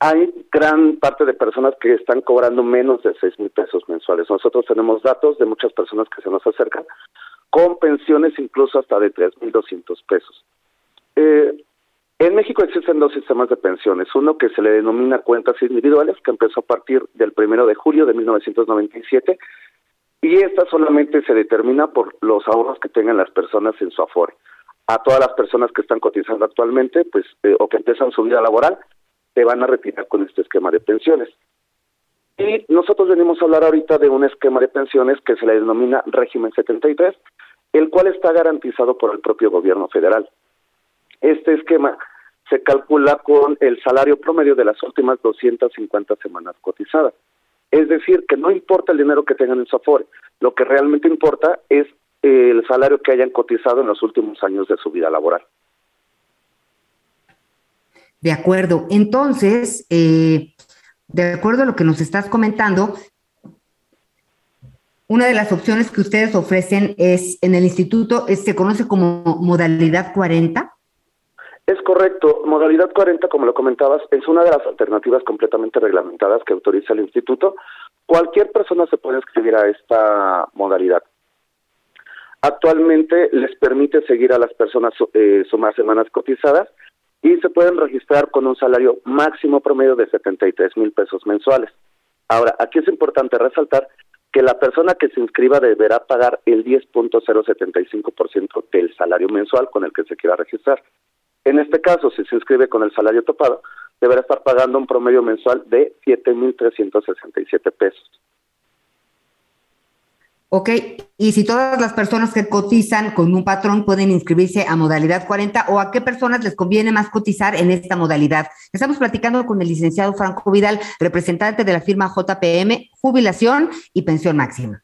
hay gran parte de personas que están cobrando menos de 6 mil pesos mensuales. Nosotros tenemos datos de muchas personas que se nos acercan con pensiones incluso hasta de 3.200 pesos. Eh, en México existen dos sistemas de pensiones, uno que se le denomina cuentas individuales, que empezó a partir del primero de julio de 1997, y esta solamente se determina por los ahorros que tengan las personas en su Afore. A todas las personas que están cotizando actualmente, pues, eh, o que empiezan su vida laboral, se van a retirar con este esquema de pensiones. Y nosotros venimos a hablar ahorita de un esquema de pensiones que se le denomina régimen 73, el cual está garantizado por el propio gobierno federal. Este esquema se calcula con el salario promedio de las últimas 250 semanas cotizadas. Es decir, que no importa el dinero que tengan en su Afore, lo que realmente importa es el salario que hayan cotizado en los últimos años de su vida laboral. De acuerdo. Entonces, eh, de acuerdo a lo que nos estás comentando, una de las opciones que ustedes ofrecen es en el instituto, se conoce como modalidad 40. Es correcto. Modalidad 40, como lo comentabas, es una de las alternativas completamente reglamentadas que autoriza el instituto. Cualquier persona se puede inscribir a esta modalidad. Actualmente les permite seguir a las personas eh, sumar semanas cotizadas y se pueden registrar con un salario máximo promedio de 73 mil pesos mensuales. Ahora, aquí es importante resaltar que la persona que se inscriba deberá pagar el 10.075% del salario mensual con el que se quiera registrar. En este caso, si se inscribe con el salario topado, deberá estar pagando un promedio mensual de 7.367 pesos. Ok, y si todas las personas que cotizan con un patrón pueden inscribirse a modalidad 40 o a qué personas les conviene más cotizar en esta modalidad. Estamos platicando con el licenciado Franco Vidal, representante de la firma JPM, jubilación y pensión máxima.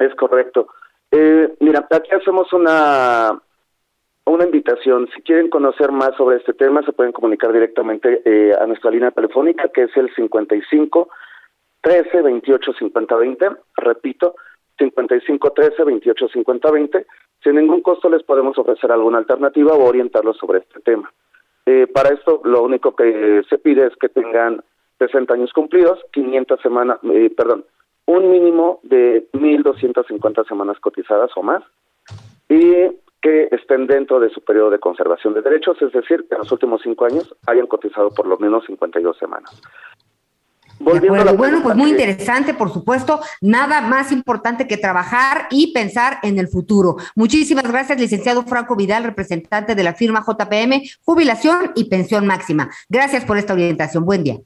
Es correcto. Eh, mira, aquí hacemos una, una invitación. Si quieren conocer más sobre este tema, se pueden comunicar directamente eh, a nuestra línea telefónica, que es el 55 13 28 50 20. Repito, 5513 285020. Sin ningún costo les podemos ofrecer alguna alternativa o orientarlos sobre este tema. Eh, para esto, lo único que se pide es que tengan 60 años cumplidos, 500 semanas, eh, perdón, un mínimo de 1.250 semanas cotizadas o más, y que estén dentro de su periodo de conservación de derechos, es decir, que en los últimos cinco años hayan cotizado por lo menos 52 semanas. Bueno, pues muy interesante, por supuesto. Nada más importante que trabajar y pensar en el futuro. Muchísimas gracias, licenciado Franco Vidal, representante de la firma JPM, Jubilación y Pensión Máxima. Gracias por esta orientación. Buen día.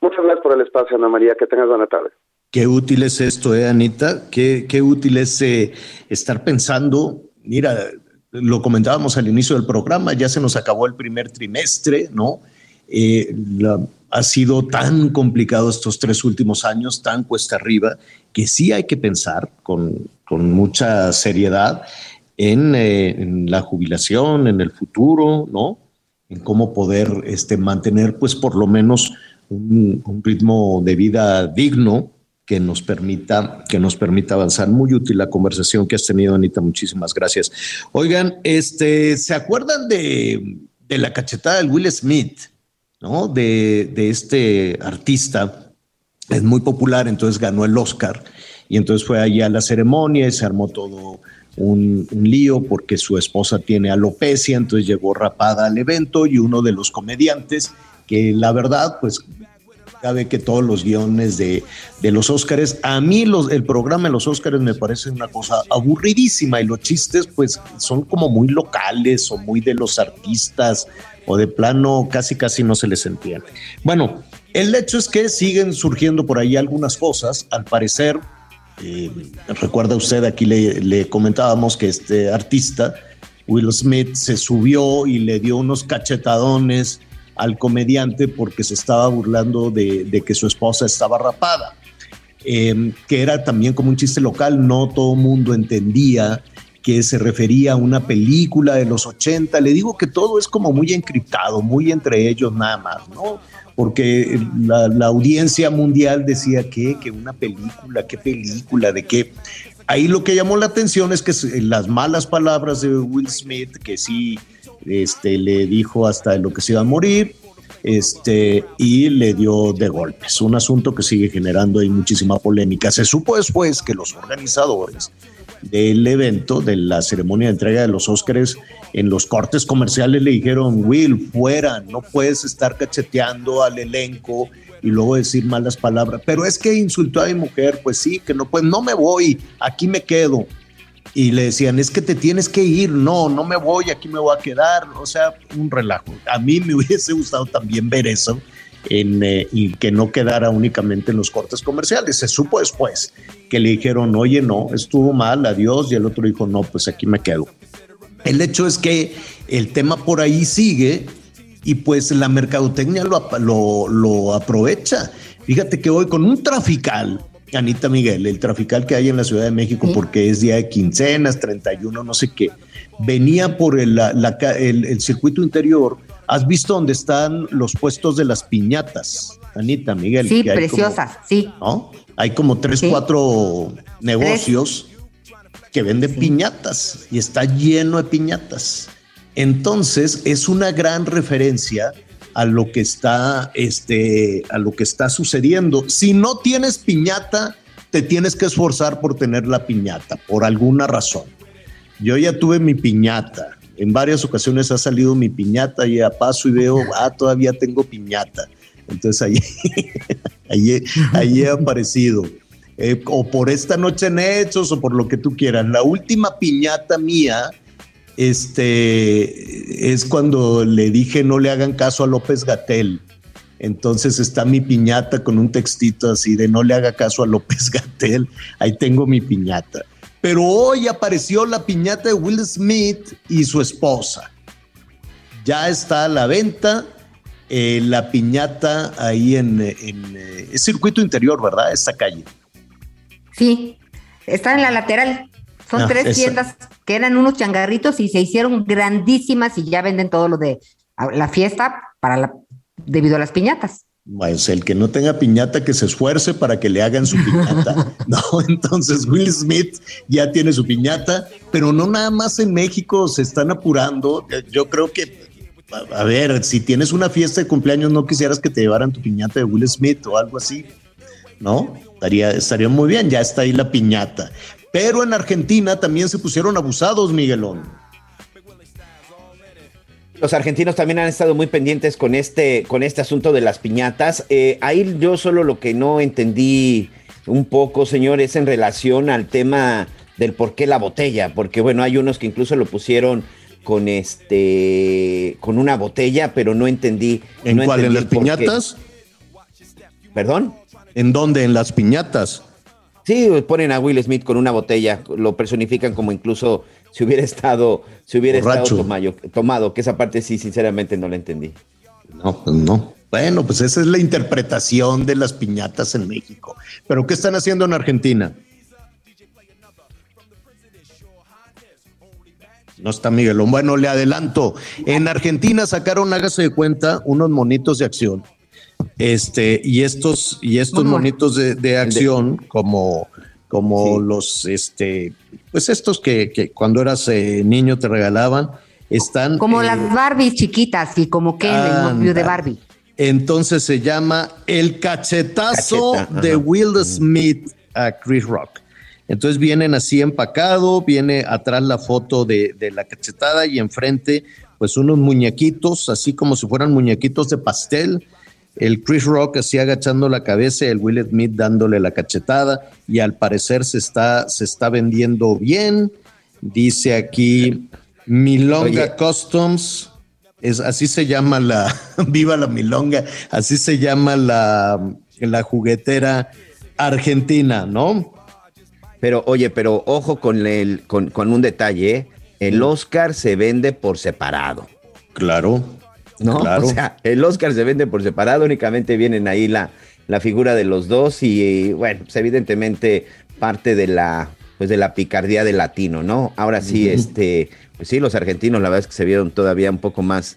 Muchas gracias por el espacio, Ana María. Que tengas buena tarde. Qué útil es esto, ¿eh, Anita? Qué, qué útil es eh, estar pensando. Mira, lo comentábamos al inicio del programa, ya se nos acabó el primer trimestre, ¿no? Eh, ha sido tan complicado estos tres últimos años, tan cuesta arriba, que sí hay que pensar con, mucha seriedad eh, en, la jubilación, en el futuro, ¿no? En cómo poder este, mantener, pues, por lo menos un, ritmo de vida digno que nos permita, que nos permita avanzar. Muy útil la conversación que has tenido, Anita. Muchísimas gracias. Oigan, este, ¿se acuerdan de, de la cachetada del Will Smith? ¿no? De, este artista, es muy popular, entonces ganó el Oscar y entonces fue allá a la ceremonia y se armó todo un, lío porque su esposa tiene alopecia, entonces llegó rapada al evento y uno de los comediantes, que la verdad, pues sabe que todos los guiones de, de los Óscares, a mí los, el programa de los Óscares me parece una cosa aburridísima y los chistes pues son como muy locales o muy de los artistas o de plano casi casi no se les entiende. Bueno, el hecho es que siguen surgiendo por ahí algunas cosas, al parecer, eh, recuerda usted, aquí le, le comentábamos que este artista, Will Smith, se subió y le dio unos cachetadones al comediante porque se estaba burlando de, de que su esposa estaba rapada, eh, que era también como un chiste local, no todo mundo entendía que se refería a una película de los 80. Le digo que todo es como muy encriptado, muy entre ellos nada más, ¿no? Porque la, la audiencia mundial decía que, que una película, qué película, de qué. Ahí lo que llamó la atención es que las malas palabras de Will Smith, que sí este, le dijo hasta lo que se iba a morir, este, y le dio de golpes. Un asunto que sigue generando ahí muchísima polémica. Se supo después que los organizadores del evento, de la ceremonia de entrega de los Óscares, en los cortes comerciales le dijeron, Will, fuera, no puedes estar cacheteando al elenco y luego decir malas palabras. Pero es que insultó a mi mujer, pues sí, que no, pues no me voy, aquí me quedo. Y le decían, es que te tienes que ir, no, no me voy, aquí me voy a quedar. O sea, un relajo. A mí me hubiese gustado también ver eso en, eh, y que no quedara únicamente en los cortes comerciales. Se supo después que le dijeron, oye, no, estuvo mal, adiós, y el otro dijo, no, pues aquí me quedo. El hecho es que el tema por ahí sigue y pues la mercadotecnia lo, lo aprovecha. Fíjate que hoy con un trafical, Anita Miguel, el trafical que hay en la Ciudad de México, porque es día de quincenas, 31, no sé qué, venía por el, la- el- el circuito interior. ¿Has visto dónde están los puestos de las piñatas, Anita Miguel? Sí, Que hay como- preciosas, sí. ¿no? Hay como tres, cuatro negocios que venden piñatas y está lleno de piñatas. Entonces es una gran referencia a lo que está, este, a lo que está sucediendo. Si no tienes piñata, te tienes que esforzar por tener la piñata, por alguna razón. Yo ya tuve mi piñata. En varias ocasiones ha salido mi piñata y a paso y veo, ah, todavía tengo piñata. Entonces ahí, ahí, ahí he aparecido. Eh, o por esta noche en Hechos o por lo que tú quieras. La última piñata mía este, es cuando le dije no le hagan caso a López Gatel. Entonces está mi piñata con un textito así de no le haga caso a López Gatel. Ahí tengo mi piñata. Pero hoy apareció la piñata de Will Smith y su esposa. Ya está a la venta eh, la piñata ahí en, en eh, es circuito interior, ¿verdad? Esta calle. Sí, está en la lateral. Son tres tiendas que eran unos changarritos y se hicieron grandísimas y ya venden todo lo de la fiesta para la, debido a las piñatas. Pues el que no tenga piñata, que se esfuerce para que le hagan su piñata. no, entonces Will Smith ya tiene su piñata, pero no nada más en México se están apurando. Yo creo que, a, a ver, si tienes una fiesta de cumpleaños, no quisieras que te llevaran tu piñata de Will Smith o algo así, ¿no? Estaría, estaría muy bien, ya está ahí la piñata. Pero en Argentina también se pusieron abusados, Miguelón. Los argentinos también han estado muy pendientes con este, con este asunto de las piñatas. Eh, ahí yo solo lo que no entendí un poco, señor, es en relación al tema del por qué la botella, porque bueno, hay unos que incluso lo pusieron con este, con una botella, pero no entendí. ¿En no cuál? ¿En las qué. piñatas? ¿Perdón? ¿En dónde? ¿En las piñatas? Sí, ponen a Will Smith con una botella, lo personifican como incluso si hubiera estado, si hubiera Borracho. estado tomayo- tomado, que esa parte sí, sinceramente no la entendí. No, pues no. Bueno, pues esa es la interpretación de las piñatas en México. Pero ¿qué están haciendo en Argentina? No está Miguelón. Bueno, le adelanto. En Argentina sacaron, hágase de cuenta, unos monitos de acción. Este, y estos, y estos monitos de, de acción, como, como los, este, pues estos que, que cuando eras eh, niño te regalaban, están. Como eh, las Barbies chiquitas y como Ken, el de. Barbie. Entonces se llama El cachetazo Cacheta, ajá. de Will Smith a Chris Rock. Entonces vienen así empacado, viene atrás la foto de, de la cachetada y enfrente pues unos muñequitos, así como si fueran muñequitos de pastel. El Chris Rock así agachando la cabeza y el Will Smith dándole la cachetada y al parecer se está, se está vendiendo bien. Dice aquí Milonga Oye. Customs. Es, así se llama la, viva la milonga, así se llama la, la juguetera argentina, ¿no? Pero, oye, pero ojo con, el, con, con un detalle, ¿eh? El Oscar se vende por separado. Claro. ¿No? Claro. O sea, el Oscar se vende por separado, únicamente vienen ahí la, la figura de los dos y, bueno, pues evidentemente parte de la, pues de la picardía del latino, ¿no? Ahora sí, este, pues sí, los argentinos la verdad es que se vieron todavía un poco más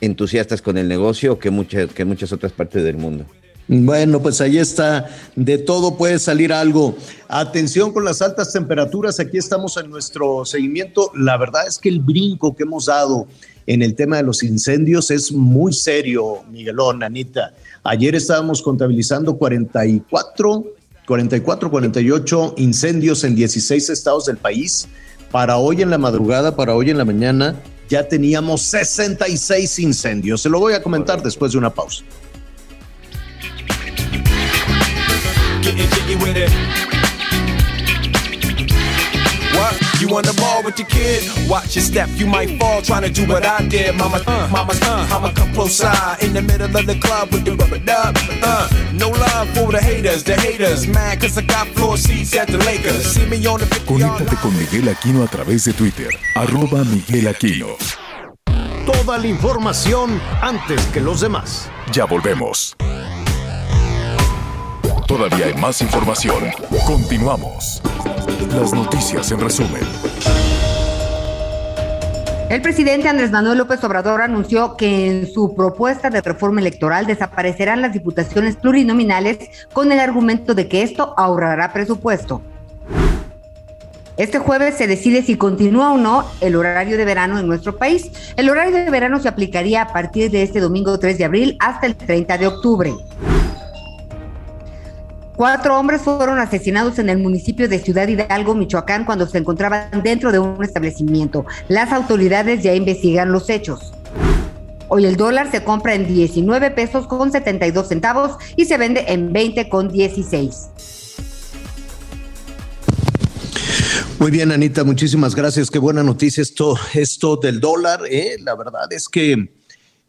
entusiastas con el negocio que muchas, que muchas otras partes del mundo. Bueno, pues ahí está. De todo puede salir algo. Atención con las altas temperaturas. Aquí estamos en nuestro seguimiento. La verdad es que el brinco que hemos dado en el tema de los incendios es muy serio, Miguelón, Anita. Ayer estábamos contabilizando 44, 44, 48 incendios en 16 estados del país. Para hoy en la madrugada, para hoy en la mañana, ya teníamos 66 incendios. Se lo voy a comentar después de una pausa. You on the ball with your kid? Watch your step, you might fall trying to do what I did. Mama, uh, mama, uh, I'ma come close side in the middle of the club with the rubber dub. Uh, no love for the haters, the haters. Mad cause I got floor seats at the Lakers. See me on the 50 yard Conéctate con Miguel Aquino a través de Twitter, arroba Miguel Aquino. Toda la información antes que los demás. Ya volvemos. Todavía hay más información. Continuamos. Las noticias en resumen. El presidente Andrés Manuel López Obrador anunció que en su propuesta de reforma electoral desaparecerán las diputaciones plurinominales con el argumento de que esto ahorrará presupuesto. Este jueves se decide si continúa o no el horario de verano en nuestro país. El horario de verano se aplicaría a partir de este domingo 3 de abril hasta el 30 de octubre. Cuatro hombres fueron asesinados en el municipio de Ciudad Hidalgo, Michoacán, cuando se encontraban dentro de un establecimiento. Las autoridades ya investigan los hechos. Hoy el dólar se compra en 19 pesos con 72 centavos y se vende en 20 con 16. Muy bien, Anita, muchísimas gracias. Qué buena noticia esto, esto del dólar. ¿eh? La verdad es que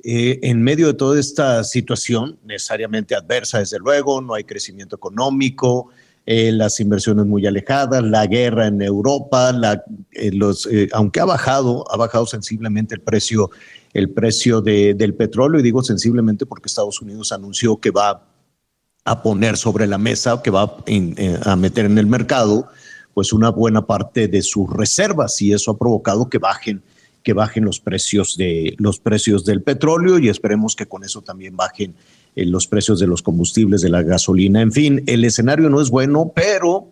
eh, en medio de toda esta situación, necesariamente adversa, desde luego, no hay crecimiento económico, eh, las inversiones muy alejadas, la guerra en Europa, la, eh, los, eh, aunque ha bajado, ha bajado sensiblemente el precio, el precio de- del petróleo, y digo sensiblemente porque Estados Unidos anunció que va a poner sobre la mesa, que va a meter en el mercado, pues una buena parte de sus reservas y eso ha provocado que bajen que bajen los precios de los precios del petróleo y esperemos que con eso también bajen eh, los precios de los combustibles de la gasolina. En fin, el escenario no es bueno, pero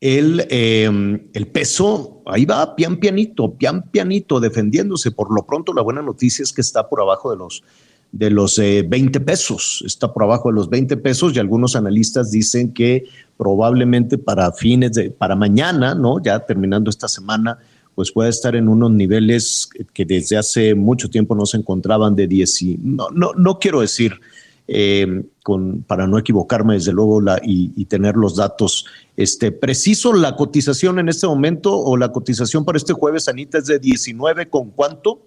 el, eh, el peso ahí va pian pianito, pian pianito defendiéndose. Por lo pronto la buena noticia es que está por abajo de los de los eh, 20 pesos, está por abajo de los 20 pesos y algunos analistas dicen que probablemente para fines de, para mañana, ¿no? Ya terminando esta semana, pues puede estar en unos niveles que desde hace mucho tiempo no se encontraban de 10 y no, no, no quiero decir eh, con, para no equivocarme desde luego la, y, y tener los datos este, preciso, la cotización en este momento o la cotización para este jueves, Anita, es de 19 con cuánto?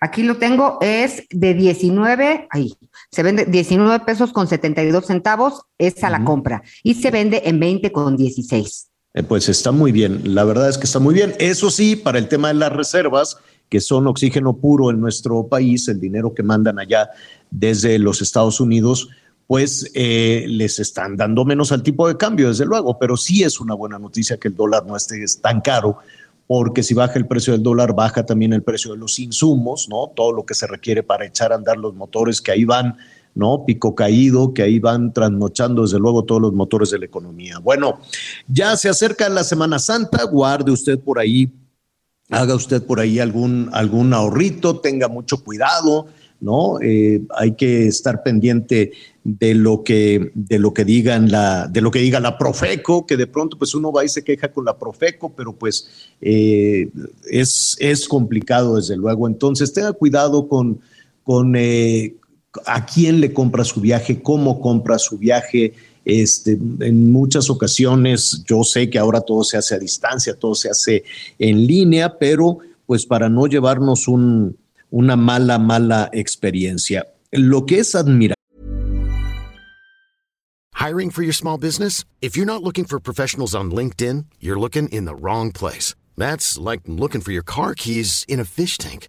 Aquí lo tengo, es de 19, ahí, se vende 19 pesos con 72 centavos, es a la compra, y se vende en 20 con 16. Eh, pues está muy bien, la verdad es que está muy bien. Eso sí, para el tema de las reservas, que son oxígeno puro en nuestro país, el dinero que mandan allá desde los Estados Unidos, pues eh, les están dando menos al tipo de cambio, desde luego, pero sí es una buena noticia que el dólar no esté tan caro, porque si baja el precio del dólar, baja también el precio de los insumos, ¿no? Todo lo que se requiere para echar a andar los motores que ahí van, ¿no? Pico caído, que ahí van trasnochando desde luego todos los motores de la economía. Bueno, ya se acerca la Semana Santa, guarde usted por ahí, haga usted por ahí algún, algún ahorrito, tenga mucho cuidado, ¿no? Eh, hay que estar pendiente de lo que, de lo que digan la, de lo que diga la Profeco, que de pronto pues uno va y se queja con la Profeco, pero pues eh, es, es complicado desde luego. Entonces tenga cuidado con, con eh, a quién le compra su viaje, cómo compra su viaje. Este, en muchas ocasiones yo sé que ahora todo se hace a distancia, todo se hace en línea, pero pues para no llevarnos un, una mala, mala experiencia. Lo que es admirable. Hiring for your small business? If you're not looking for professionals on LinkedIn, you're looking in the wrong place. That's like looking for your car keys in a fish tank.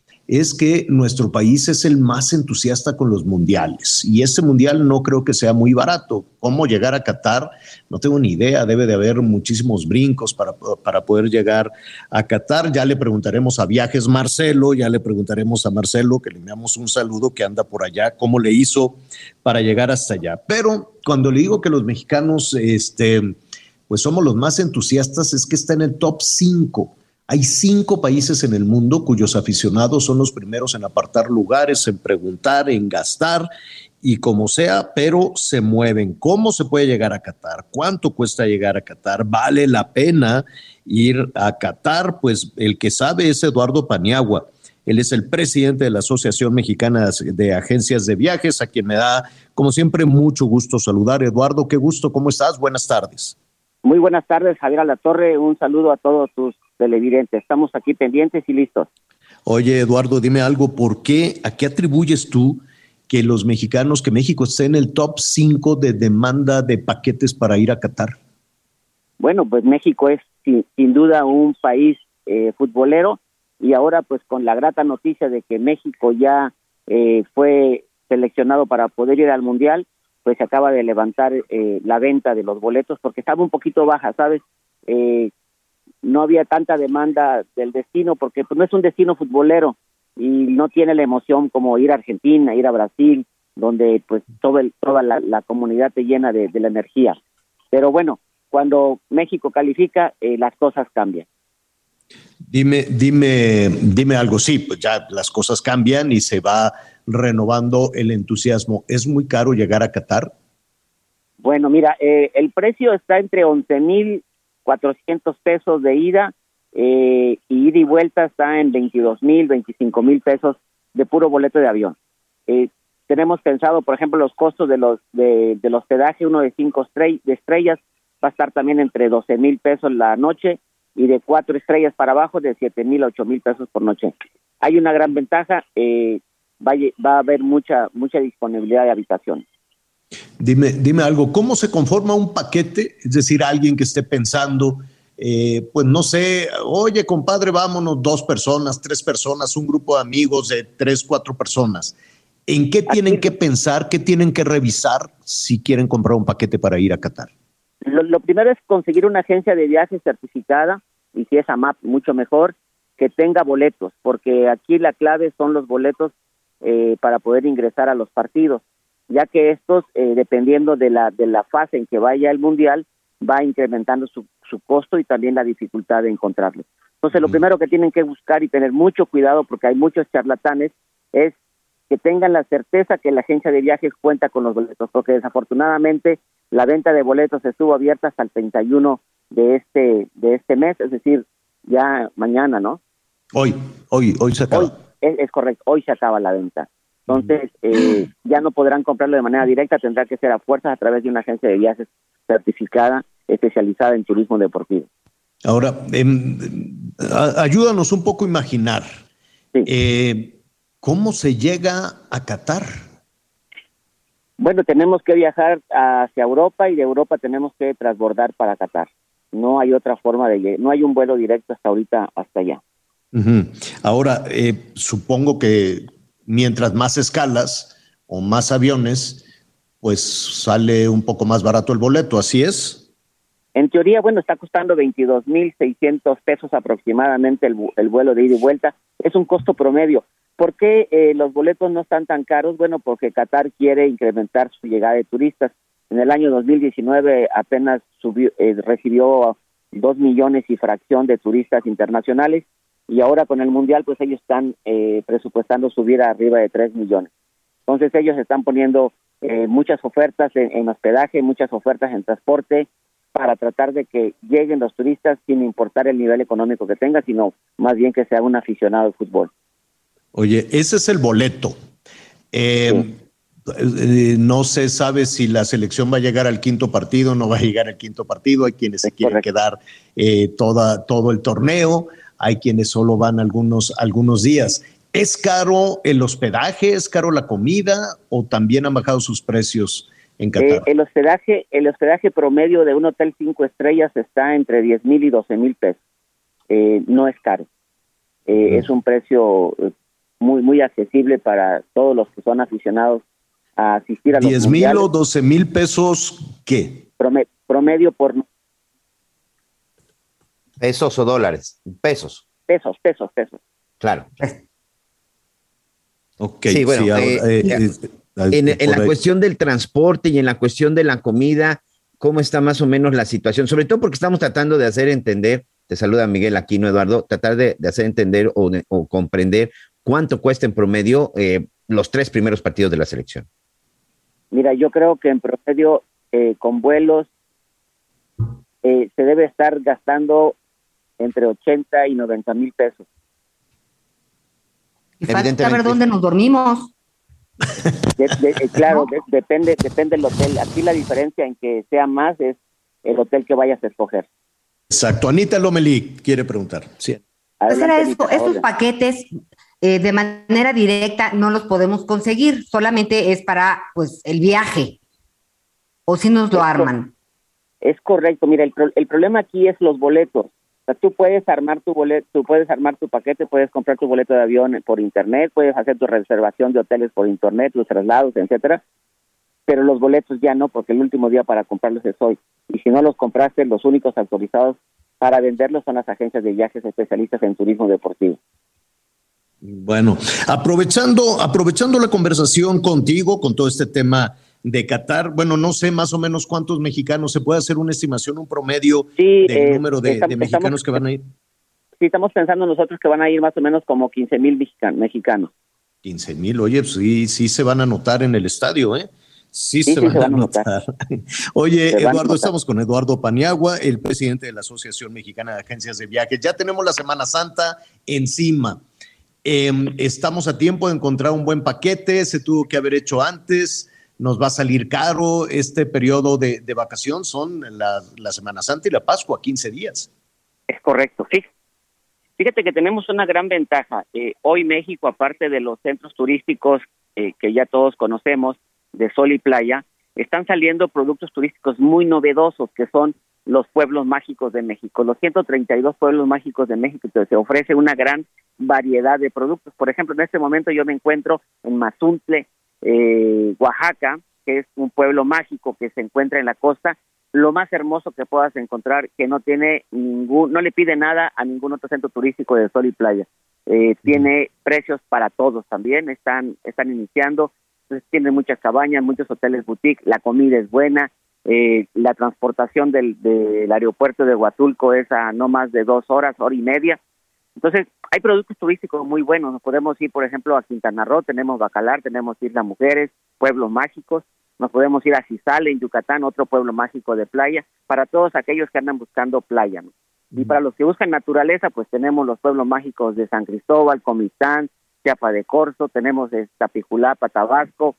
es que nuestro país es el más entusiasta con los mundiales y este mundial no creo que sea muy barato. ¿Cómo llegar a Qatar? No tengo ni idea, debe de haber muchísimos brincos para, para poder llegar a Qatar. Ya le preguntaremos a Viajes Marcelo, ya le preguntaremos a Marcelo, que le enviamos un saludo que anda por allá, cómo le hizo para llegar hasta allá. Pero cuando le digo que los mexicanos, este, pues somos los más entusiastas, es que está en el top 5 hay cinco países en el mundo cuyos aficionados son los primeros en apartar lugares, en preguntar, en gastar y como sea, pero se mueven. ¿Cómo se puede llegar a Qatar? ¿Cuánto cuesta llegar a Qatar? ¿Vale la pena ir a Qatar? Pues el que sabe es Eduardo Paniagua. Él es el presidente de la Asociación Mexicana de Agencias de Viajes, a quien me da, como siempre, mucho gusto saludar. Eduardo, qué gusto, ¿cómo estás? Buenas tardes. Muy buenas tardes, Javier Alatorre. Un saludo a todos tus televidentes. Estamos aquí pendientes y listos. Oye, Eduardo, dime algo, ¿por qué, a qué atribuyes tú que los mexicanos, que México esté en el top 5 de demanda de paquetes para ir a Qatar? Bueno, pues México es sin, sin duda un país eh, futbolero y ahora pues con la grata noticia de que México ya eh, fue seleccionado para poder ir al Mundial, pues se acaba de levantar eh, la venta de los boletos porque estaba un poquito baja, ¿sabes? Eh, no había tanta demanda del destino porque pues, no es un destino futbolero y no tiene la emoción como ir a Argentina, ir a Brasil, donde pues todo el, toda la, la comunidad te llena de, de, la energía. Pero bueno, cuando México califica, eh, las cosas cambian. Dime, dime, dime algo, sí, pues ya las cosas cambian y se va renovando el entusiasmo. ¿Es muy caro llegar a Qatar? Bueno, mira, eh, el precio está entre 11 mil 400 pesos de ida eh, y ida y vuelta está en 22 mil, 25 mil pesos de puro boleto de avión. Eh, tenemos pensado, por ejemplo, los costos de los de, del hospedaje, uno de cinco de estrellas va a estar también entre 12 mil pesos la noche y de cuatro estrellas para abajo de 7 mil, 8 mil pesos por noche. Hay una gran ventaja, eh, va, va a haber mucha mucha disponibilidad de habitación. Dime, dime algo, ¿cómo se conforma un paquete? Es decir, alguien que esté pensando, eh, pues no sé, oye, compadre, vámonos dos personas, tres personas, un grupo de amigos de tres, cuatro personas. ¿En qué tienen que pensar, qué tienen que revisar si quieren comprar un paquete para ir a Qatar? Lo, lo primero es conseguir una agencia de viajes certificada, y si es AMAP, mucho mejor, que tenga boletos, porque aquí la clave son los boletos eh, para poder ingresar a los partidos ya que estos, eh, dependiendo de la, de la fase en que vaya el mundial, va incrementando su, su costo y también la dificultad de encontrarlo. Entonces, lo primero que tienen que buscar y tener mucho cuidado, porque hay muchos charlatanes, es que tengan la certeza que la agencia de viajes cuenta con los boletos, porque desafortunadamente la venta de boletos estuvo abierta hasta el 31 de este de este mes, es decir, ya mañana, ¿no? Hoy, hoy, hoy se acaba. Hoy, es, es correcto, hoy se acaba la venta. Entonces, eh, ya no podrán comprarlo de manera directa, tendrá que ser a fuerzas a través de una agencia de viajes certificada, especializada en turismo deportivo. Ahora, eh, ayúdanos un poco a imaginar sí. eh, cómo se llega a Qatar. Bueno, tenemos que viajar hacia Europa y de Europa tenemos que transbordar para Qatar. No hay otra forma de no hay un vuelo directo hasta ahorita hasta allá. Uh -huh. Ahora, eh, supongo que mientras más escalas o más aviones, pues sale un poco más barato el boleto, ¿así es? En teoría, bueno, está costando 22.600 pesos aproximadamente el, el, vuelo de ida y vuelta. Es un costo promedio. ¿Por qué eh, los boletos no están tan caros? Bueno, porque Qatar quiere incrementar su llegada de turistas. En el año 2019 apenas subió, eh, recibió dos millones y fracción de turistas internacionales y ahora con el mundial pues ellos están eh, presupuestando subir arriba de 3 millones. Entonces ellos están poniendo eh, muchas ofertas en, en, hospedaje, muchas ofertas en transporte para tratar de que lleguen los turistas sin importar el nivel económico que tenga, sino más bien que sea un aficionado de fútbol. Oye, ese es el boleto. Eh, sí. no se sabe si la selección va a llegar al quinto partido, no va a llegar al quinto partido, hay quienes se quieren quedar eh, toda, todo el torneo, hay quienes solo van algunos, algunos días. ¿Es caro el hospedaje, es caro la comida o también han bajado sus precios en Eh, Qatar? el hospedaje, el hospedaje promedio de un hotel cinco estrellas está entre 10 mil y 12 mil pesos. Eh, no es caro. Eh, Es un precio muy muy accesible para todos los que son aficionados a asistir a los 10 mil o 12 mil pesos, ¿qué? Prome- promedio por ¿Pesos o dólares? Pesos, pesos, pesos, pesos. claro. Ok, Sí, bueno, ahora, eh, eh, eh, En, la ahí. cuestión del transporte y en la cuestión de la comida, ¿cómo está más o menos la situación? Sobre todo porque estamos tratando de hacer entender, te saluda Miguel Aquino, Eduardo, tratar de, de hacer entender o, de- o comprender cuánto cuesta en promedio eh, los tres primeros partidos de la selección. Mira, yo creo que en promedio eh, con vuelos eh, se debe estar gastando entre 80 y 90 mil pesos. Y falta ver dónde nos dormimos. De- de- eh, claro, de- depende, depende del hotel. Aquí la diferencia en que sea más es el hotel que vayas a escoger. Exacto. Anita Lomelí quiere preguntar. Sí. Pues era Adelante, esto, Anita, estos paquetes eh, de manera directa no los podemos conseguir, solamente es para pues el viaje. O si nos lo arman. Es correcto. Mira, el, pro- el problema aquí es los boletos. Tú puedes armar tu boleto, tú puedes armar tu paquete, puedes comprar tu boleto de avión por internet, puedes hacer tu reservación de hoteles por internet, tus traslados, etcétera. Pero los boletos ya no, porque el último día para comprarlos es hoy. Y si no los compraste, los únicos autorizados para venderlos son las agencias de viajes especialistas en turismo deportivo. Bueno, aprovechando, aprovechando la conversación contigo con todo este tema de Qatar, bueno, no sé más o menos cuántos mexicanos, ¿se puede hacer una estimación, un promedio Sí, del eh, número de, estamos- de mexicanos estamos- que van a ir? Sí, estamos pensando nosotros que van a ir más o menos como 15 mil mexicanos. 15 mil, oye, pues sí, sí se van a notar en el estadio, ¿eh? Sí, Sí, se sí, van se a van a notar. Oye, Se Eduardo, estamos con Eduardo Paniagua, el presidente de la Asociación Mexicana de Agencias de Viajes. Ya tenemos la Semana Santa encima. Em, estamos a tiempo de encontrar un buen paquete, se tuvo que haber hecho antes, nos va a salir caro. Este periodo de, de vacación son la, la Semana Santa y la Pascua, 15 días. Es correcto, sí. Fíjate que tenemos una gran ventaja. Eh, hoy México, aparte de los centros turísticos eh, que ya todos conocemos, de sol y playa, están saliendo productos turísticos muy novedosos que son los pueblos mágicos de México. Los 132 pueblos mágicos de México que se ofrece una gran variedad de productos. Por ejemplo, en este momento yo me encuentro en Mazuntle, eh, Oaxaca, que es un pueblo mágico que se encuentra en la costa, lo más hermoso que puedas encontrar, que no tiene ningún, no le pide nada a ningún otro centro turístico de sol y playa. Eh, Tiene precios para todos también, están, están iniciando, entonces tiene muchas cabañas, muchos hoteles boutique, la comida es buena, eh, la transportación del, del aeropuerto de Huatulco es a no más de dos horas, hora y media. Entonces, hay productos turísticos muy buenos. Nos podemos ir, por ejemplo, a Quintana Roo, tenemos Bacalar, tenemos Isla Mujeres, pueblos mágicos. Nos podemos ir a Cizal, en Yucatán, otro pueblo mágico de playa, para todos aquellos que andan buscando playa. ¿no? Y para los que buscan naturaleza, pues tenemos los pueblos mágicos de San Cristóbal, Comitán, Chiapa de Corzo, tenemos Tapijulapa, Tabasco.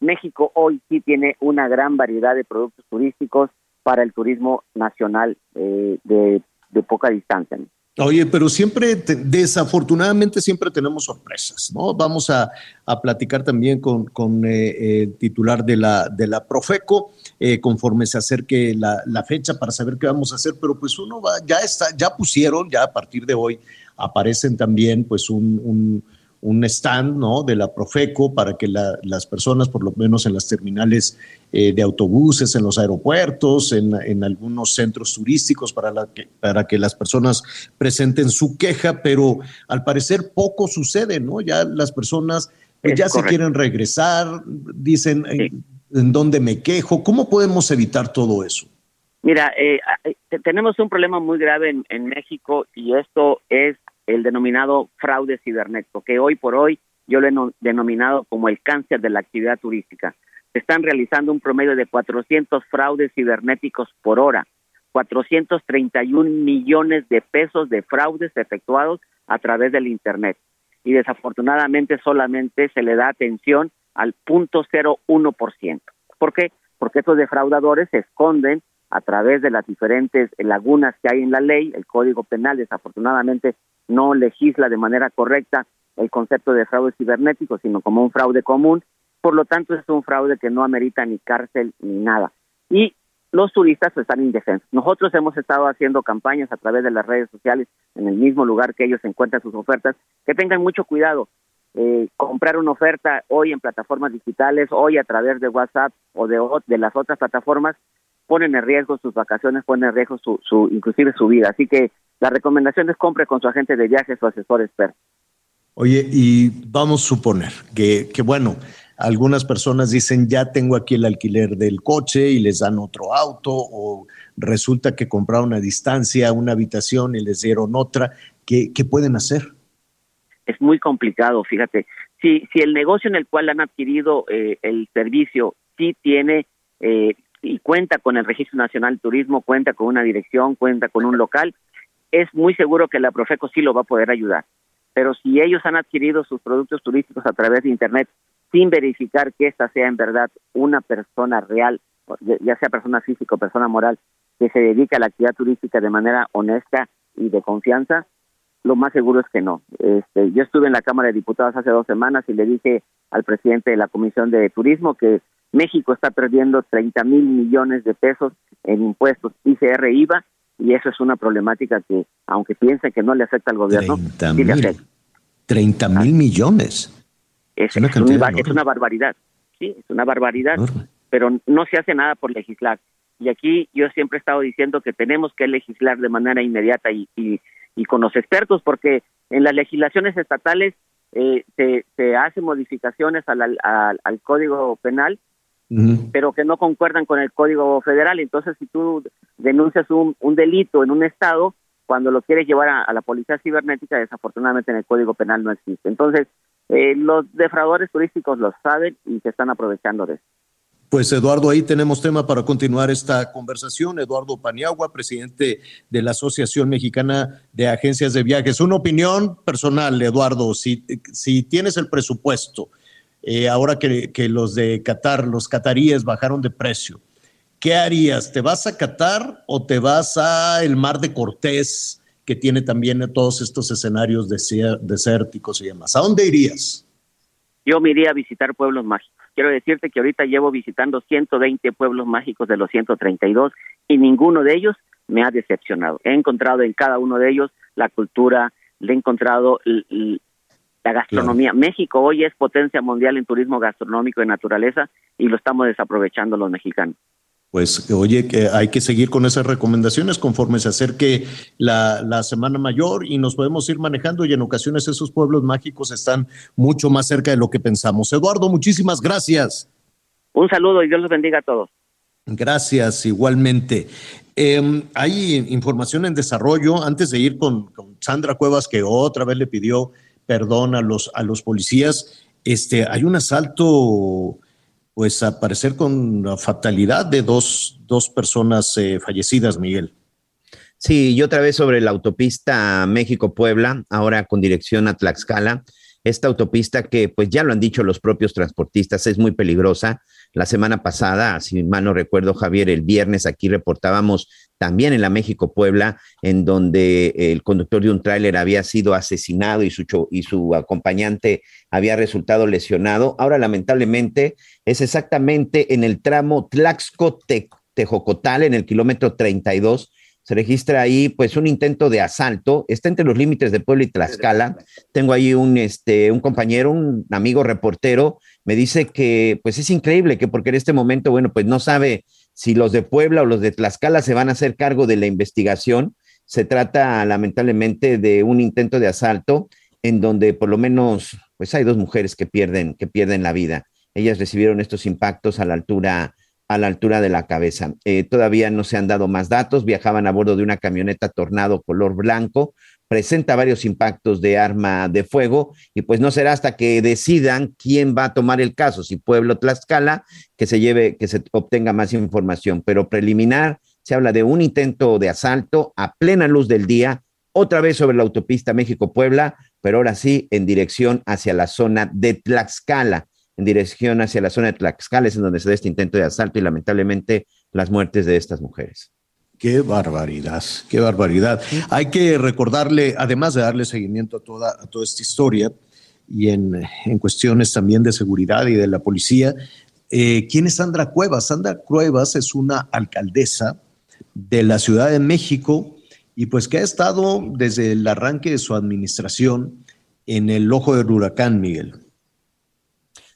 México hoy sí tiene una gran variedad de productos turísticos para el turismo nacional eh, de, de poca distancia. ¿no? Oye, pero siempre, te- desafortunadamente, siempre tenemos sorpresas, ¿no? Vamos a, a platicar también con, con eh, el titular de la, de la Profeco, eh, conforme se acerque la, la fecha para saber qué vamos a hacer, pero pues uno va, ya está, ya pusieron, ya a partir de hoy aparecen también pues un, un stand, ¿no? De la Profeco para que la- las personas, por lo menos en las terminales eh, de autobuses, en los aeropuertos, en, en algunos centros turísticos, para, la que, para que las personas presenten su queja, pero al parecer poco sucede, ¿no? Ya las personas pues, Es ya se quieren regresar, dicen, ¿en, en dónde me quejo? ¿Cómo podemos evitar todo eso? Mira, eh, eh, te- tenemos un problema muy grave en, en México y esto es el denominado fraude cibernético, que hoy por hoy yo lo he no- denominado como el cáncer de la actividad turística. Se están realizando un promedio de 400 fraudes cibernéticos por hora, 431 millones de pesos de fraudes efectuados a través del Internet. Y desafortunadamente solamente se le da atención al 0.01%. ¿Por qué? Porque estos defraudadores se esconden a través de las diferentes lagunas que hay en la ley. El Código Penal desafortunadamente no legisla de manera correcta el concepto de fraude cibernético, sino como un fraude común. Por lo tanto, es un fraude que no amerita ni cárcel ni nada. Y los turistas están indefensos. Nosotros hemos estado haciendo campañas a través de las redes sociales en el mismo lugar que ellos encuentran sus ofertas, que tengan mucho cuidado. Eh, comprar una oferta hoy en plataformas digitales, hoy a través de WhatsApp o de, las otras plataformas, ponen en riesgo sus vacaciones, ponen en riesgo su, su, inclusive su vida. Así que la recomendación es compre con su agente de viajes o asesor experto. Oye, y vamos a suponer que, que, bueno, algunas personas dicen, ya tengo aquí el alquiler del coche y les dan otro auto, o resulta que compraron a distancia una habitación y les dieron otra. ¿Qué, qué pueden hacer? Es muy complicado, fíjate. Si, si el negocio en el cual han adquirido eh, el servicio sí tiene eh, y cuenta con el Registro Nacional de Turismo, cuenta con una dirección, cuenta con un local, es muy seguro que la Profeco sí lo va a poder ayudar. Pero si ellos han adquirido sus productos turísticos a través de Internet sin verificar que esta sea en verdad una persona real, ya sea persona física o persona moral, que se dedica a la actividad turística de manera honesta y de confianza, lo más seguro es que no. Este, yo estuve en la Cámara de Diputados hace dos semanas y le dije al presidente de la Comisión de Turismo que México está perdiendo 30 mil millones de pesos en impuestos ICR IVA y eso es una problemática que, aunque piensen que no le afecta al gobierno, 30 sí le mil. afecta. 30 mil millones. Es, una es una, es una barbaridad, sí, es una barbaridad, pero no se hace nada por legislar. Y aquí yo siempre he estado diciendo que tenemos que legislar de manera inmediata y, y, y con los expertos, porque en las legislaciones estatales eh, se, se hacen modificaciones al, al- al Código Penal, pero que no concuerdan con el Código Federal. Entonces, si tú denuncias un, un delito en un estado, cuando lo quieres llevar a, a la policía cibernética, desafortunadamente en el Código Penal no existe. Entonces, eh, los defraudadores turísticos lo saben y se están aprovechando de eso. Pues Eduardo, ahí tenemos tema para continuar esta conversación. Eduardo Paniagua, presidente de la Asociación Mexicana de Agencias de Viajes. Una opinión personal, Eduardo, si, si tienes el presupuesto, eh, ahora que, los de Qatar, los cataríes bajaron de precio, ¿qué harías? ¿Te vas a Qatar o te vas a el Mar de Cortés, que tiene también todos estos escenarios desérticos y demás? ¿A dónde irías? Yo me iría a visitar pueblos mágicos. Quiero decirte que ahorita llevo visitando 120 pueblos mágicos de los 132 y ninguno de ellos me ha decepcionado. He encontrado en cada uno de ellos la cultura, le he encontrado la gastronomía. México hoy es potencia mundial en turismo gastronómico y naturaleza y lo estamos desaprovechando los mexicanos. Pues oye, que hay que seguir con esas recomendaciones conforme se acerque la, la Semana Mayor y nos podemos ir manejando y en ocasiones esos pueblos mágicos están mucho más cerca de lo que pensamos. Eduardo, muchísimas gracias. Un saludo y Dios los bendiga a todos. Gracias, igualmente. Eh, hay información en desarrollo. Antes de ir con, con Sandra Cuevas, que otra vez le pidió perdón a los, a los policías, este, hay un asalto, pues a parecer con la fatalidad de dos, dos personas eh, fallecidas, Miguel. Sí, y otra vez sobre la autopista México-Puebla, ahora con dirección a Tlaxcala. Esta autopista que, pues ya lo han dicho los propios transportistas, es muy peligrosa. La semana pasada, si mal no recuerdo, Javier, el viernes aquí reportábamos también en la México-Puebla, en donde el conductor de un tráiler había sido asesinado y su, y su acompañante había resultado lesionado. Ahora, lamentablemente, es exactamente en el tramo Tlaxco-Tejocotal, en el kilómetro 32, se registra ahí pues un intento de asalto, está entre los límites de Puebla y Tlaxcala. Tengo ahí un, este, un compañero, un amigo reportero, me dice que pues es increíble que porque en este momento, bueno, pues no sabe si los de Puebla o los de Tlaxcala se van a hacer cargo de la investigación. Se trata lamentablemente de un intento de asalto en donde por lo menos pues hay dos mujeres que pierden, que pierden la vida. Ellas recibieron estos impactos a la altura a la altura de la cabeza. Eh, todavía no se han dado más datos. Viajaban a bordo de una camioneta Tornado color blanco. Presenta varios impactos de arma de fuego y pues no será hasta que decidan quién va a tomar el caso, si Pueblo Tlaxcala, que se lleve, que se obtenga más información. Pero preliminar se habla de un intento de asalto a plena luz del día, otra vez sobre la autopista México-Puebla, pero ahora sí en dirección hacia la zona de Tlaxcala en dirección hacia la zona de Tlaxcales, en donde se da este intento de asalto y lamentablemente las muertes de estas mujeres. Qué barbaridad, qué barbaridad. Hay que recordarle, además de darle seguimiento a toda, a toda esta historia y en, en cuestiones también de seguridad y de la policía, eh, ¿quién es Sandra Cuevas? Sandra Cuevas es una alcaldesa de la Ciudad de México y pues que ha estado desde el arranque de su administración en el ojo del huracán, Miguel.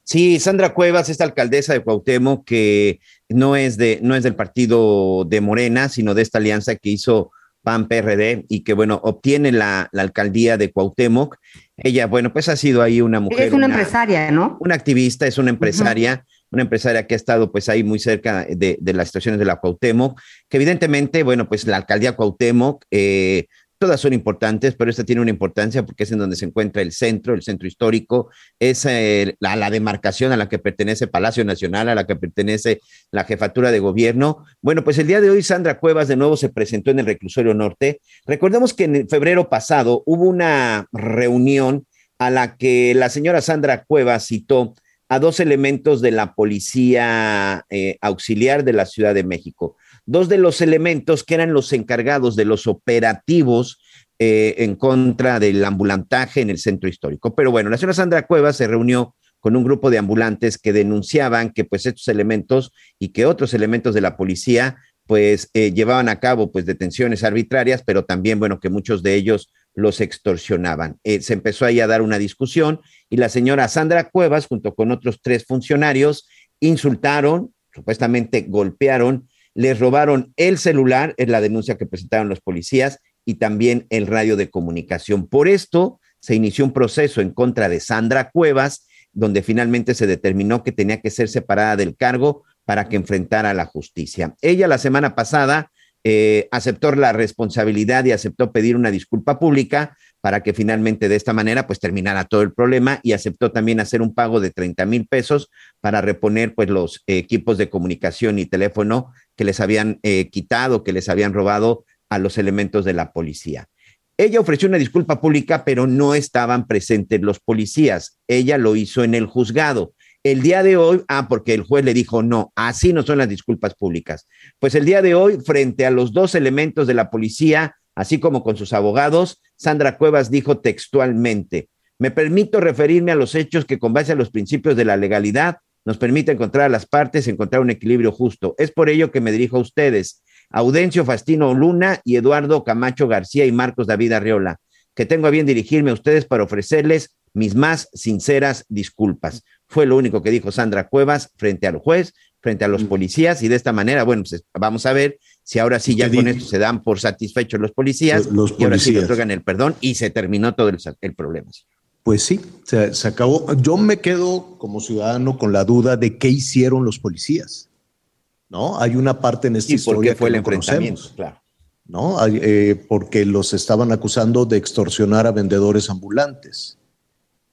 Sí, Sandra Cuevas, esta alcaldesa de Cuauhtémoc, que no es, de, no es del partido de Morena, sino de esta alianza que hizo PAN-PRD y que, bueno, obtiene la, la, alcaldía de Cuauhtémoc. Ella, bueno, pues ha sido ahí una mujer. Es una, una empresaria, ¿no? Una activista, es una empresaria. Uh -huh una empresaria que ha estado pues ahí muy cerca de, de, las situaciones de la Cuauhtémoc, que evidentemente, bueno, pues la alcaldía Cuauhtémoc, eh, todas son importantes, pero esta tiene una importancia porque es en donde se encuentra el centro, el centro histórico, es eh, la, demarcación a la que pertenece Palacio Nacional, a la que pertenece la jefatura de gobierno. Bueno, pues el día de hoy Sandra Cuevas de nuevo se presentó en el reclusorio norte. Recordemos que en febrero pasado hubo una reunión a la que la señora Sandra Cuevas citó a dos elementos de la policía eh, auxiliar de la Ciudad de México. Dos de los elementos que eran los encargados de los operativos eh, en contra del ambulantaje en el centro histórico. Pero bueno, la señora Sandra Cuevas se reunió con un grupo de ambulantes que denunciaban que pues estos elementos y que otros elementos de la policía pues eh, llevaban a cabo pues detenciones arbitrarias, pero también bueno que muchos de ellos los extorsionaban. Eh, se empezó ahí a dar una discusión y la señora Sandra Cuevas, junto con otros tres funcionarios, insultaron, supuestamente golpearon, les robaron el celular, es la denuncia que presentaron los policías, y también el radio de comunicación. Por esto se inició un proceso en contra de Sandra Cuevas, donde finalmente se determinó que tenía que ser separada del cargo para que enfrentara a la justicia. Ella la semana pasada eh, aceptó la responsabilidad y aceptó pedir una disculpa pública para que finalmente de esta manera pues terminara todo el problema y aceptó también hacer un pago de 30 mil pesos para reponer pues los equipos de comunicación y teléfono que les habían eh, quitado, que les habían robado a los elementos de la policía. Ella ofreció una disculpa pública, pero no estaban presentes los policías. Ella lo hizo en el juzgado. El día de hoy, ah, porque el juez le dijo, no, así no son las disculpas públicas. Pues el día de hoy, frente a los dos elementos de la policía, así como con sus abogados, Sandra Cuevas dijo textualmente, me permito referirme a los hechos que con base a los principios de la legalidad nos permite encontrar a las partes, encontrar un equilibrio justo. Es por ello que me dirijo a ustedes, Audencio Fastino Luna y Eduardo Camacho García y Marcos David Arriola, que tengo a bien dirigirme a ustedes para ofrecerles mis más sinceras disculpas. Fue lo único que dijo Sandra Cuevas frente al juez, frente a los policías, y de esta manera, bueno, pues vamos a ver si ahora sí ya con esto se dan por satisfechos los policías, los, los y ahora sí le otorgan el perdón y se terminó todo el, el problema. Pues sí, se, se, acabó. Yo me quedo como ciudadano con la duda de qué hicieron los policías. ¿No? Hay una parte en esta ¿Y historia por qué fue que el no enfrentamiento? conocemos, Claro. ¿no? Hay, eh, porque los estaban acusando de extorsionar a vendedores ambulantes.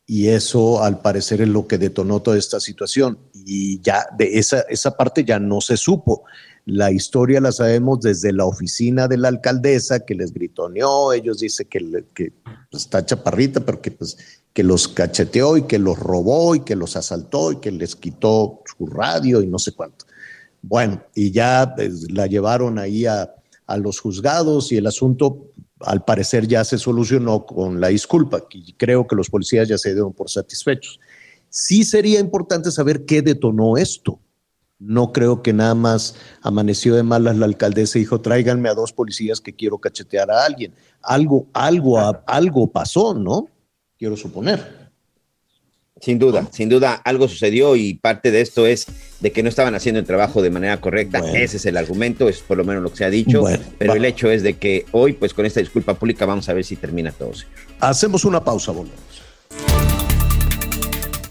Y eso, al parecer, es lo que detonó toda esta situación. Y ya de esa, esa parte ya no se supo. La historia la sabemos desde la oficina de la alcaldesa que les gritoneó. Ellos dicen que, pues, está chaparrita, pero que, pues, que los cacheteó y que los robó y que los asaltó y que les quitó su radio y no sé cuánto. Bueno, y ya pues, la llevaron ahí a, a los juzgados y el asunto al parecer ya se solucionó con la disculpa y creo que los policías ya se dieron por satisfechos. Sí sería importante saber qué detonó esto. No creo que nada más amaneció de malas la alcaldesa y dijo, tráiganme a dos policías que quiero cachetear a alguien. Algo, algo, algo pasó, ¿no? Quiero suponer. Sin duda, sin duda, algo sucedió y parte de esto es de que no estaban haciendo el trabajo de manera correcta. Ese es el argumento, es por lo menos lo que se ha dicho. Bueno, pero va. el hecho es de que hoy, pues con esta disculpa pública, vamos a ver si termina todo. señor. Hacemos una pausa, volvemos.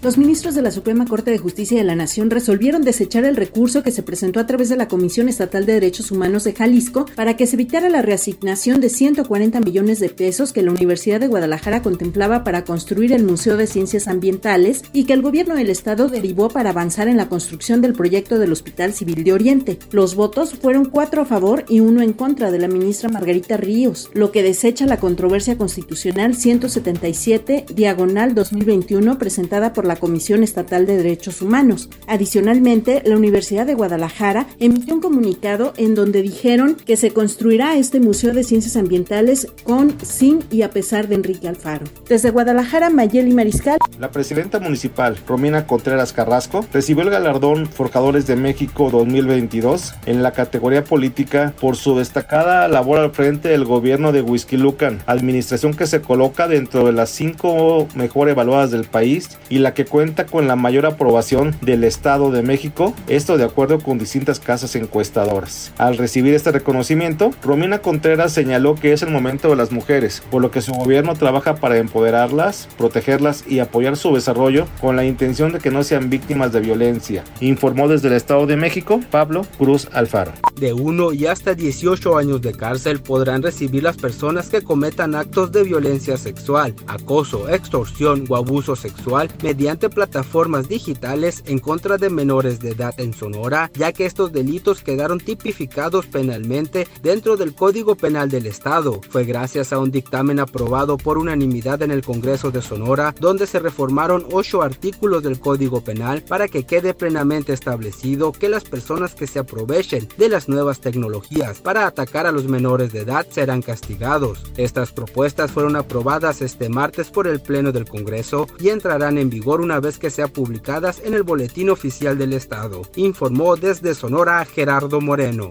Los ministros de la Suprema Corte de Justicia de la Nación resolvieron desechar el recurso que se presentó a través de la Comisión Estatal de Derechos Humanos de Jalisco para que se evitara la reasignación de 140 millones de pesos que la Universidad de Guadalajara contemplaba para construir el Museo de Ciencias Ambientales y que el gobierno del estado derivó para avanzar en la construcción del proyecto del Hospital Civil de Oriente. Los votos fueron cuatro a favor y uno en contra de la ministra Margarita Ríos, lo que desecha la controversia constitucional 177 diagonal 2021 presentada por la la Comisión Estatal de Derechos Humanos. Adicionalmente, la Universidad de Guadalajara emitió un comunicado en donde dijeron que se construirá este Museo de Ciencias Ambientales con, sin y a pesar de Enrique Alfaro. Desde Guadalajara, Mayeli Mariscal. La presidenta municipal, Romina Contreras Carrasco, recibió el galardón Forjadores de México 2022 en la categoría política por su destacada labor al frente del gobierno de Whisky Lucan, administración que se coloca dentro de las cinco mejor evaluadas del país y la que cuenta con la mayor aprobación del Estado de México, esto de acuerdo con distintas casas encuestadoras. Al recibir este reconocimiento, Romina Contreras señaló que es el momento de las mujeres, por lo que su gobierno trabaja para empoderarlas, protegerlas y apoyar su desarrollo con la intención de que no sean víctimas de violencia, informó desde el Estado de México Pablo Cruz Alfaro. De 1 y hasta 18 años de cárcel podrán recibir las personas que cometan actos de violencia sexual, acoso, extorsión o abuso sexual mediante plataformas digitales en contra de menores de edad en Sonora, ya que estos delitos quedaron tipificados penalmente dentro del Código Penal del Estado. Fue gracias a un dictamen aprobado por unanimidad en el Congreso de Sonora, donde se reformaron ocho artículos del Código Penal para que quede plenamente establecido que las personas que se aprovechen de las nuevas tecnologías para atacar a los menores de edad serán castigados. Estas propuestas fueron aprobadas este martes por el Pleno del Congreso y entrarán en vigor una vez que sean publicadas en el Boletín Oficial del Estado, informó desde Sonora Gerardo Moreno.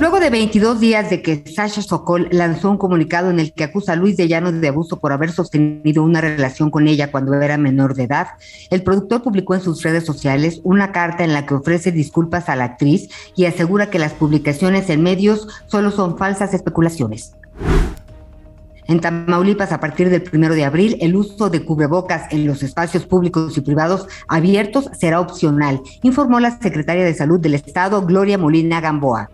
Luego de 22 días de que Sasha Sokol lanzó un comunicado en el que acusa a Luis de Llanos de abuso por haber sostenido una relación con ella cuando era menor de edad, el productor publicó en sus redes sociales una carta en la que ofrece disculpas a la actriz y asegura que las publicaciones en medios solo son falsas especulaciones. En Tamaulipas, a partir del primero de abril, el uso de cubrebocas en los espacios públicos y privados abiertos será opcional, informó la secretaria de Salud del Estado, Gloria Molina Gamboa.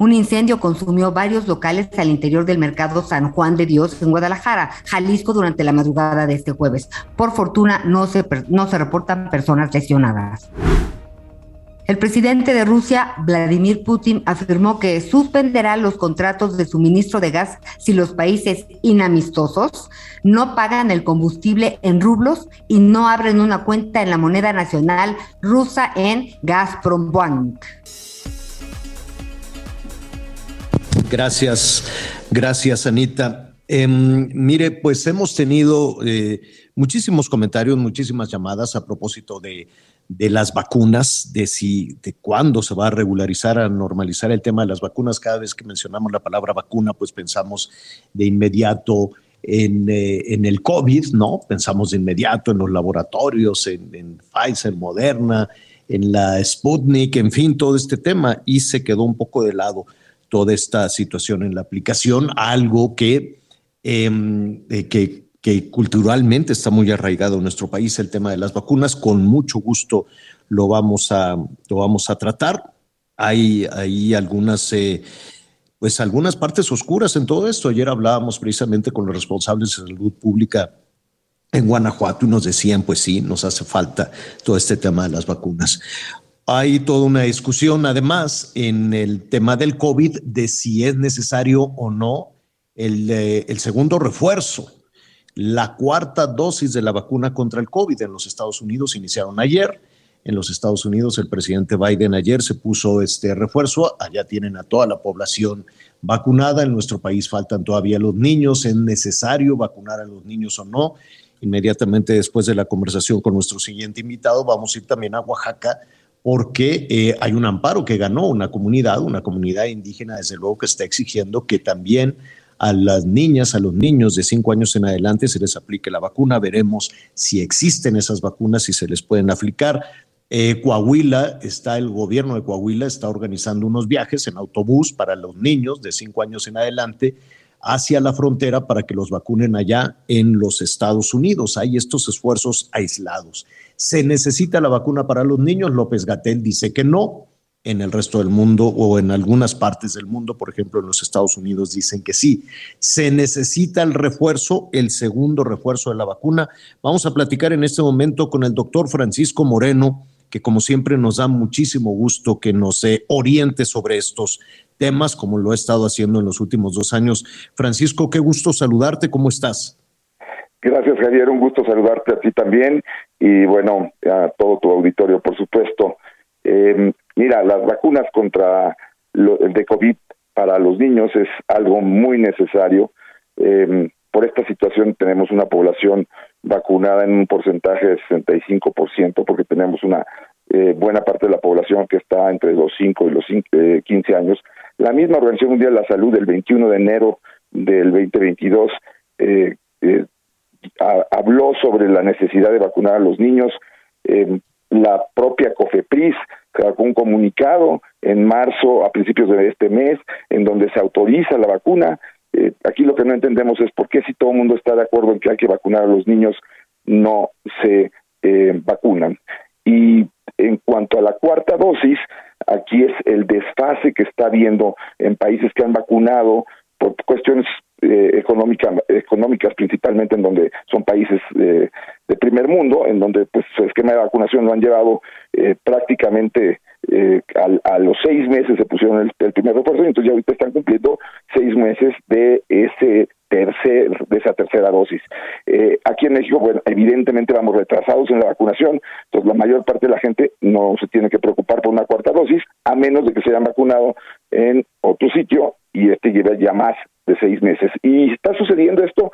Un incendio consumió varios locales al interior del mercado San Juan de Dios en Guadalajara, Jalisco, durante la madrugada de este jueves. Por fortuna, no se, no se reportan personas lesionadas. El presidente de Rusia, Vladimir Putin, afirmó que suspenderá los contratos de suministro de gas si los países inamistosos no pagan el combustible en rublos y no abren una cuenta en la moneda nacional rusa en Gazprombank. Gracias, gracias Anita. Eh, mire, pues hemos tenido eh, muchísimos comentarios, muchísimas llamadas a propósito de, de, las vacunas, de si, de cuándo se va a regularizar, a normalizar el tema de las vacunas. Cada vez que mencionamos la palabra vacuna, pues pensamos de inmediato en, eh, en el COVID, ¿no? Pensamos de inmediato en los laboratorios, en Pfizer, Moderna, en la Sputnik, en fin, todo este tema, y se quedó un poco de lado toda esta situación en la aplicación, algo que, eh, que, que, culturalmente está muy arraigado en nuestro país, el tema de las vacunas. Con mucho gusto lo vamos a, lo vamos a tratar. Hay, hay algunas, eh, pues algunas partes oscuras en todo esto. Ayer hablábamos precisamente con los responsables de salud pública en Guanajuato y nos decían, pues sí, nos hace falta todo este tema de las vacunas. Hay toda una discusión, además, en el tema del COVID de si es necesario o no el, eh, el, segundo refuerzo. La cuarta dosis de la vacuna contra el COVID en los Estados Unidos iniciaron ayer. En los Estados Unidos, el presidente Biden ayer se puso este refuerzo. Allá tienen a toda la población vacunada. En nuestro país faltan todavía los niños. ¿Es necesario vacunar a los niños o no? Inmediatamente después de la conversación con nuestro siguiente invitado, vamos a ir también a Oaxaca porque eh, hay un amparo que ganó una comunidad, una comunidad indígena, desde luego, que está exigiendo que también a las niñas, a los niños de cinco años en adelante se les aplique la vacuna. Veremos si existen esas vacunas, si se les pueden aplicar. Eh, Coahuila, está el gobierno de Coahuila, está organizando unos viajes en autobús para los niños de cinco años en adelante hacia la frontera para que los vacunen allá en los Estados Unidos. Hay estos esfuerzos aislados. ¿Se necesita la vacuna para los niños? López Gatel dice que no. En el resto del mundo o en algunas partes del mundo, por ejemplo en los Estados Unidos, dicen que sí. Se necesita el refuerzo, el segundo refuerzo de la vacuna. Vamos a platicar en este momento con el doctor Francisco Moreno, que como siempre nos da muchísimo gusto que nos oriente sobre estos temas, como lo he estado haciendo en los últimos dos años. Francisco, qué gusto saludarte, ¿cómo estás? Gracias, Javier, un gusto saludarte a ti también y bueno, a todo tu auditorio, por supuesto. Eh, mira, las vacunas contra lo, de COVID para los niños es algo muy necesario. Eh, por esta situación tenemos una población vacunada en un porcentaje de 65%, porque tenemos una eh, buena parte de la población que está entre los 5 y los 15 años. La misma Organización Mundial de la Salud, el 21 de enero del 2022, eh, eh, habló sobre la necesidad de vacunar a los niños. la propia COFEPRIS sacó un comunicado en marzo, a principios de este mes, en donde se autoriza la vacuna eh, aquí lo que no entendemos es por qué si todo el mundo está de acuerdo en que hay que vacunar a los niños, no se eh, vacunan. Y en cuanto a la cuarta dosis, aquí es el desfase que está habiendo en países que han vacunado por cuestiones eh, económicas, económicas principalmente en donde son países de primer mundo, en donde pues su esquema de vacunación lo han llevado eh, prácticamente eh, a, los seis meses se pusieron el, primer refuerzo entonces ya ahorita están cumpliendo seis meses de ese tercer de esa tercera dosis. Eh, aquí en México, bueno, evidentemente vamos retrasados en la vacunación, entonces la mayor parte de la gente no se tiene que preocupar por una cuarta dosis, a menos de que se hayan vacunado en otro sitio y este lleve ya más de seis meses. Y está sucediendo esto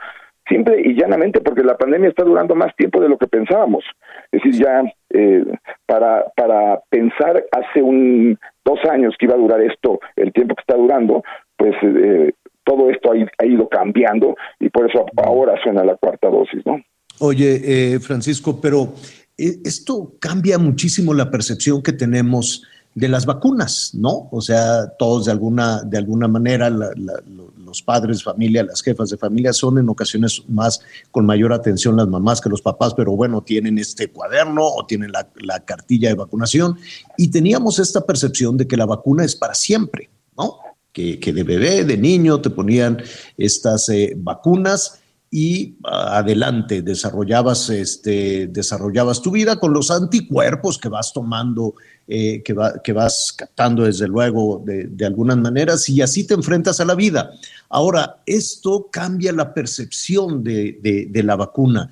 simple y llanamente porque la pandemia está durando más tiempo de lo que pensábamos. Es decir, ya eh, para, para pensar hace un dos años que iba a durar esto, el tiempo que está durando, pues eh, todo esto ha, ido cambiando y por eso ahora suena la cuarta dosis, ¿no? Oye, eh, Francisco, pero esto cambia muchísimo la percepción que tenemos de las vacunas, ¿no? O sea, todos de alguna, de alguna manera, los padres familia, las jefas de familia, son en ocasiones más con mayor atención las mamás que los papás, pero bueno, tienen este cuaderno o tienen la, cartilla de vacunación y teníamos esta percepción de que la vacuna es para siempre, ¿no? Que, de bebé, de niño, te ponían estas eh, vacunas y ah, adelante desarrollabas este desarrollabas tu vida con los anticuerpos que vas tomando eh, que, va, que vas captando desde luego de, algunas maneras y así te enfrentas a la vida. Ahora, esto cambia la percepción de, de la vacuna.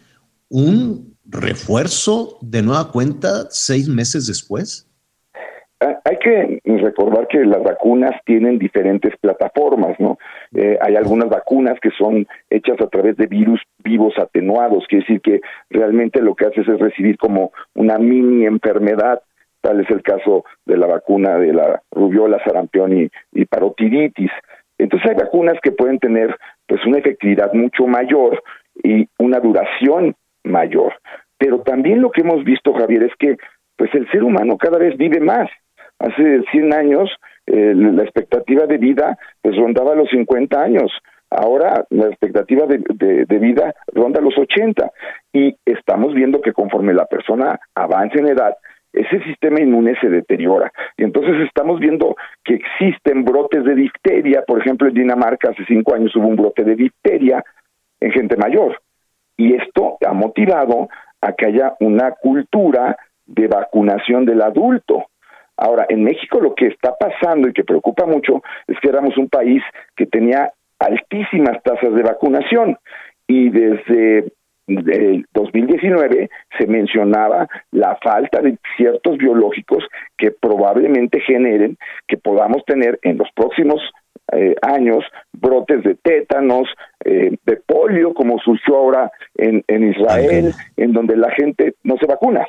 ¿Un refuerzo de nueva cuenta seis meses después? Ah, hay que recordar que las vacunas tienen diferentes plataformas, ¿no? Eh, hay algunas vacunas que son hechas a través de virus vivos atenuados, quiere decir que realmente lo que haces es recibir como una mini enfermedad Tal es el caso de la vacuna de la rubiola, sarampión y, parotiditis. Entonces hay vacunas que pueden tener pues una efectividad mucho mayor y una duración mayor. Pero también lo que hemos visto, Javier, es que pues el ser humano cada vez vive más. Hace 100 años la expectativa de vida pues rondaba los 50 años. Ahora la expectativa de, de, vida ronda los 80 y estamos viendo que conforme la persona avanza en edad, ese sistema inmune se deteriora. Y entonces estamos viendo que existen brotes de difteria, por ejemplo, en Dinamarca hace cinco años hubo un brote de difteria en gente mayor. Y esto ha motivado a que haya una cultura de vacunación del adulto. Ahora, en México lo que está pasando y que preocupa mucho es que éramos un país que tenía altísimas tasas de vacunación y desde del 2019 se mencionaba la falta de ciertos biológicos que probablemente generen que podamos tener en los próximos eh, años brotes de tétanos, eh, de polio, como surgió ahora en, en Israel, en donde la gente no se vacuna.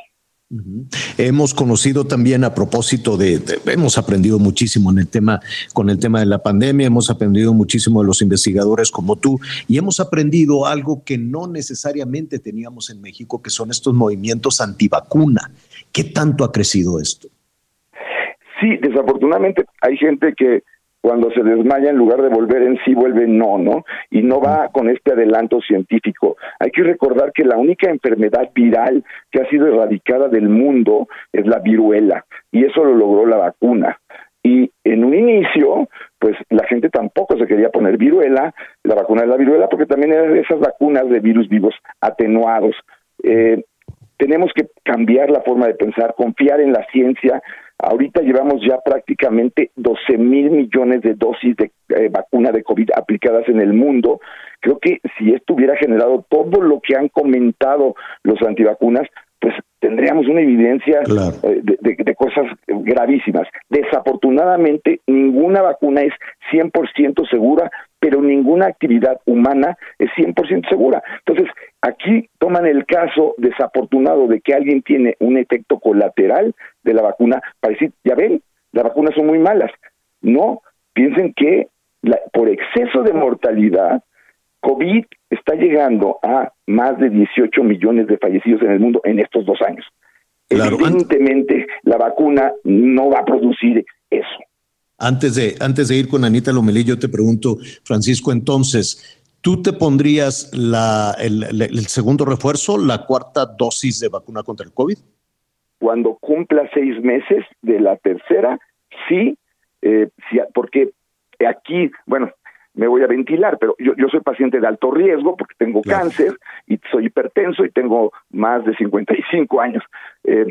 Hemos conocido también a propósito de, de, hemos aprendido muchísimo en el tema, con el tema de la pandemia, hemos aprendido muchísimo de los investigadores como tú y hemos aprendido algo que no necesariamente teníamos en México, que son estos movimientos antivacuna. ¿Qué tanto ha crecido esto? Sí, desafortunadamente hay gente que cuando se desmaya en lugar de volver en sí vuelve no, ¿no? Y no va con este adelanto científico. Hay que recordar que la única enfermedad viral que ha sido erradicada del mundo es la viruela y eso lo logró la vacuna. Y en un inicio, pues la gente tampoco se quería poner viruela, la vacuna de la viruela, porque también eran esas vacunas de virus vivos atenuados. Eh, tenemos que cambiar la forma de pensar, confiar en la ciencia, Ahorita llevamos ya prácticamente 12 mil millones de dosis de eh, vacuna de COVID aplicadas en el mundo. Creo que si esto hubiera generado todo lo que han comentado los antivacunas, pues tendríamos una evidencia eh, de, de, de, cosas gravísimas. Desafortunadamente, ninguna vacuna es 100% segura, pero ninguna actividad humana es 100% segura. Entonces, aquí toman el caso desafortunado de que alguien tiene un efecto colateral de la vacuna para decir, ya ven, las vacunas son muy malas. No, piensen que la, por exceso de mortalidad, COVID está llegando a más de 18 millones de fallecidos en el mundo en estos dos años. Claro. Evidentemente, la vacuna no va a producir eso. Antes de, antes de ir con Anita Lomelí, yo te pregunto, Francisco, entonces, ¿tú te pondrías la, el, segundo refuerzo, la cuarta dosis de vacuna contra el COVID? Cuando cumpla seis meses de la tercera, sí, eh, sí porque aquí, bueno, me voy a ventilar, pero yo, yo soy paciente de alto riesgo porque tengo claro. cáncer y soy hipertenso y tengo más de 55 años. Eh,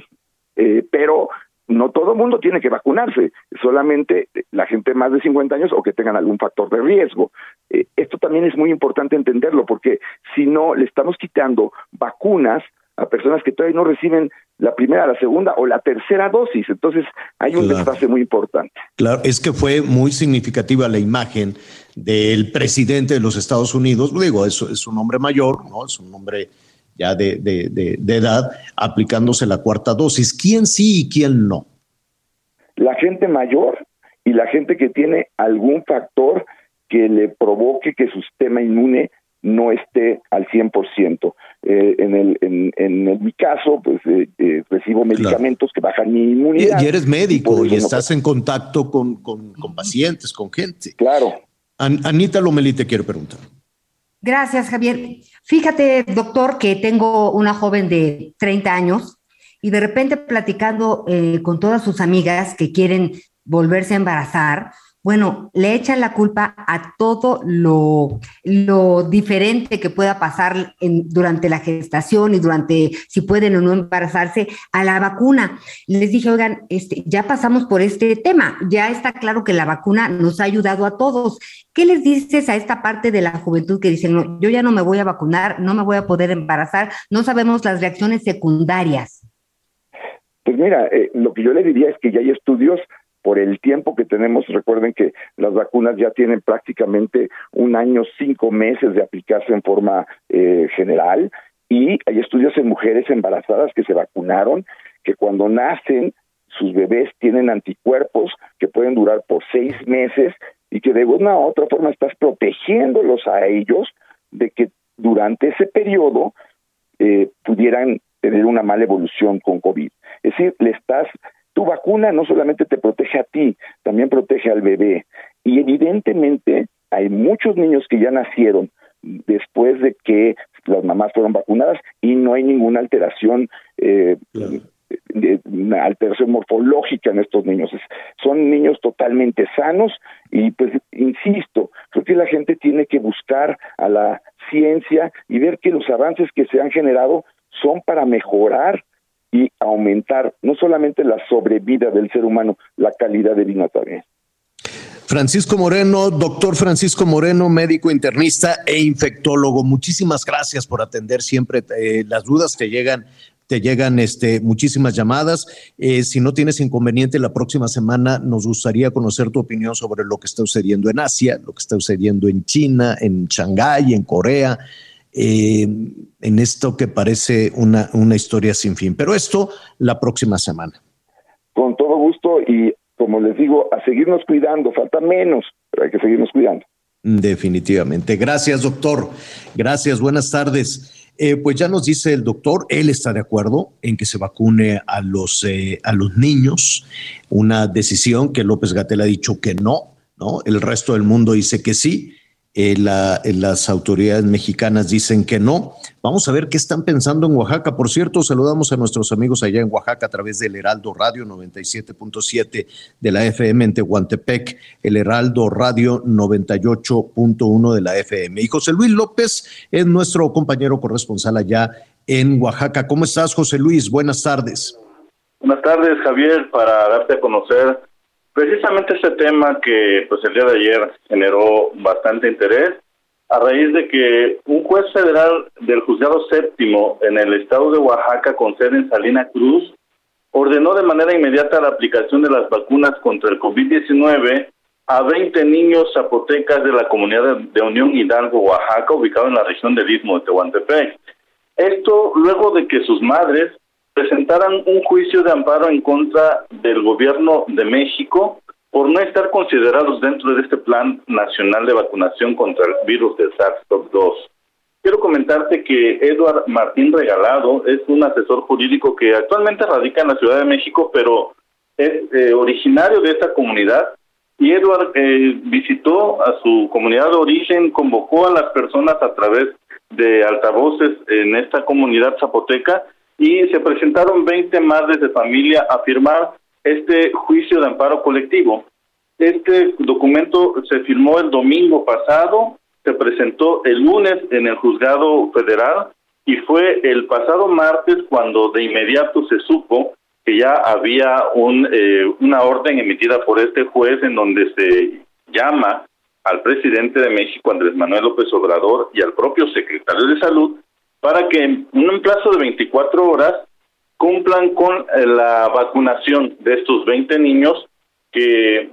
eh, pero no todo el mundo tiene que vacunarse, solamente la gente más de 50 años o que tengan algún factor de riesgo. Eh, esto también es muy importante entenderlo porque si no, le estamos quitando vacunas a personas que todavía no reciben la primera, la segunda o la tercera dosis. Entonces hay un claro. desfase muy importante. Claro, es que fue muy significativa la imagen del presidente de los Estados Unidos. Digo, es, es un hombre mayor, ¿no? Es un hombre ya de, de, de, de, edad, aplicándose la cuarta dosis. ¿Quién sí y quién no? La gente mayor y la gente que tiene algún factor que le provoque que su sistema inmune no esté al 100%. Eh, en, el, en, en, en, mi caso, pues eh, eh, recibo medicamentos claro. que bajan mi inmunidad. Y, y eres médico y, y estás no... en contacto con, con, con, pacientes, con gente. Claro. An Anita Lomelí te quiero preguntar. Gracias, Javier. Fíjate, doctor, que tengo una joven de 30 años y de repente platicando eh, con todas sus amigas que quieren volverse a embarazar, bueno, le echan la culpa a todo lo, lo diferente que pueda pasar durante la gestación y durante si pueden o no embarazarse a la vacuna. Les dije, oigan, este, ya pasamos por este tema, ya está claro que la vacuna nos ha ayudado a todos. ¿Qué les dices a esta parte de la juventud que dicen, no, yo ya no me voy a vacunar, no me voy a poder embarazar, no sabemos las reacciones secundarias? Pues mira, eh, lo que yo le diría es que ya hay estudios por el tiempo que tenemos, recuerden que las vacunas ya tienen prácticamente un año, cinco meses de aplicarse en forma eh, general y hay estudios en mujeres embarazadas que se vacunaron, que cuando nacen sus bebés tienen anticuerpos que pueden durar por seis meses y que de una u otra forma estás protegiéndolos a ellos de que durante ese periodo eh, pudieran tener una mala evolución con COVID. Es decir, le estás tu vacuna no solamente te protege a ti, también protege al bebé. Y evidentemente hay muchos niños que ya nacieron después de que las mamás fueron vacunadas y no hay ninguna alteración eh, claro. de, de, alteración morfológica en estos niños. Es, son niños totalmente sanos y pues insisto, creo que la gente tiene que buscar a la ciencia y ver que los avances que se han generado son para mejorar y aumentar no solamente la sobrevida del ser humano, la calidad de vida también. Francisco Moreno, doctor Francisco Moreno, médico internista e infectólogo, muchísimas gracias por atender siempre eh, las dudas que llegan te llegan este, muchísimas llamadas. Eh, si no tienes inconveniente, la próxima semana nos gustaría conocer tu opinión sobre lo que está sucediendo en Asia, lo que está sucediendo en China, en Shanghái, en Corea, eh, en esto que parece una, una historia sin fin. Pero esto la próxima semana. Con todo gusto y como les digo, a seguirnos cuidando, falta menos, pero hay que seguirnos cuidando. Definitivamente. Gracias, doctor. Gracias, buenas tardes. Eh, pues ya nos dice el doctor, él está de acuerdo en que se vacune a los, eh, a los niños, una decisión que López Gatel ha dicho que no, ¿no? El resto del mundo dice que sí. Eh, la, eh, las autoridades mexicanas dicen que no. Vamos a ver qué están pensando en Oaxaca. Por cierto, saludamos a nuestros amigos allá en Oaxaca a través del Heraldo Radio 97.7 de la FM en Tehuantepec, el Heraldo Radio 98.1 de la FM. Y José Luis López es nuestro compañero corresponsal allá en Oaxaca. ¿Cómo estás, José Luis? Buenas tardes. Buenas tardes, Javier, para darte a conocer precisamente este tema que pues el día de ayer generó bastante interés a raíz de que un juez federal del juzgado séptimo en el estado de Oaxaca con sede en Salina Cruz ordenó de manera inmediata la aplicación de las vacunas contra el COVID-19 a 20 niños zapotecas de la comunidad de Unión Hidalgo, Oaxaca, ubicado en la región del Istmo de Tehuantepec. Esto luego de que sus madres presentaran un juicio de amparo en contra del gobierno de México por no estar considerados dentro de este plan nacional de vacunación contra el virus del SARS-CoV-2. Quiero comentarte que Eduard Martín Regalado es un asesor jurídico que actualmente radica en la Ciudad de México, pero es eh, originario de esta comunidad y Edward eh, visitó a su comunidad de origen, convocó a las personas a través de altavoces en esta comunidad zapoteca y se presentaron 20 madres de familia a firmar este juicio de amparo colectivo. Este documento se firmó el domingo pasado, se presentó el lunes en el juzgado federal y fue el pasado martes cuando de inmediato se supo que ya había un, eh, una orden emitida por este juez en donde se llama al presidente de México, Andrés Manuel López Obrador, y al propio secretario de Salud para que en un plazo de 24 horas cumplan con eh, la vacunación de estos 20 niños que eh,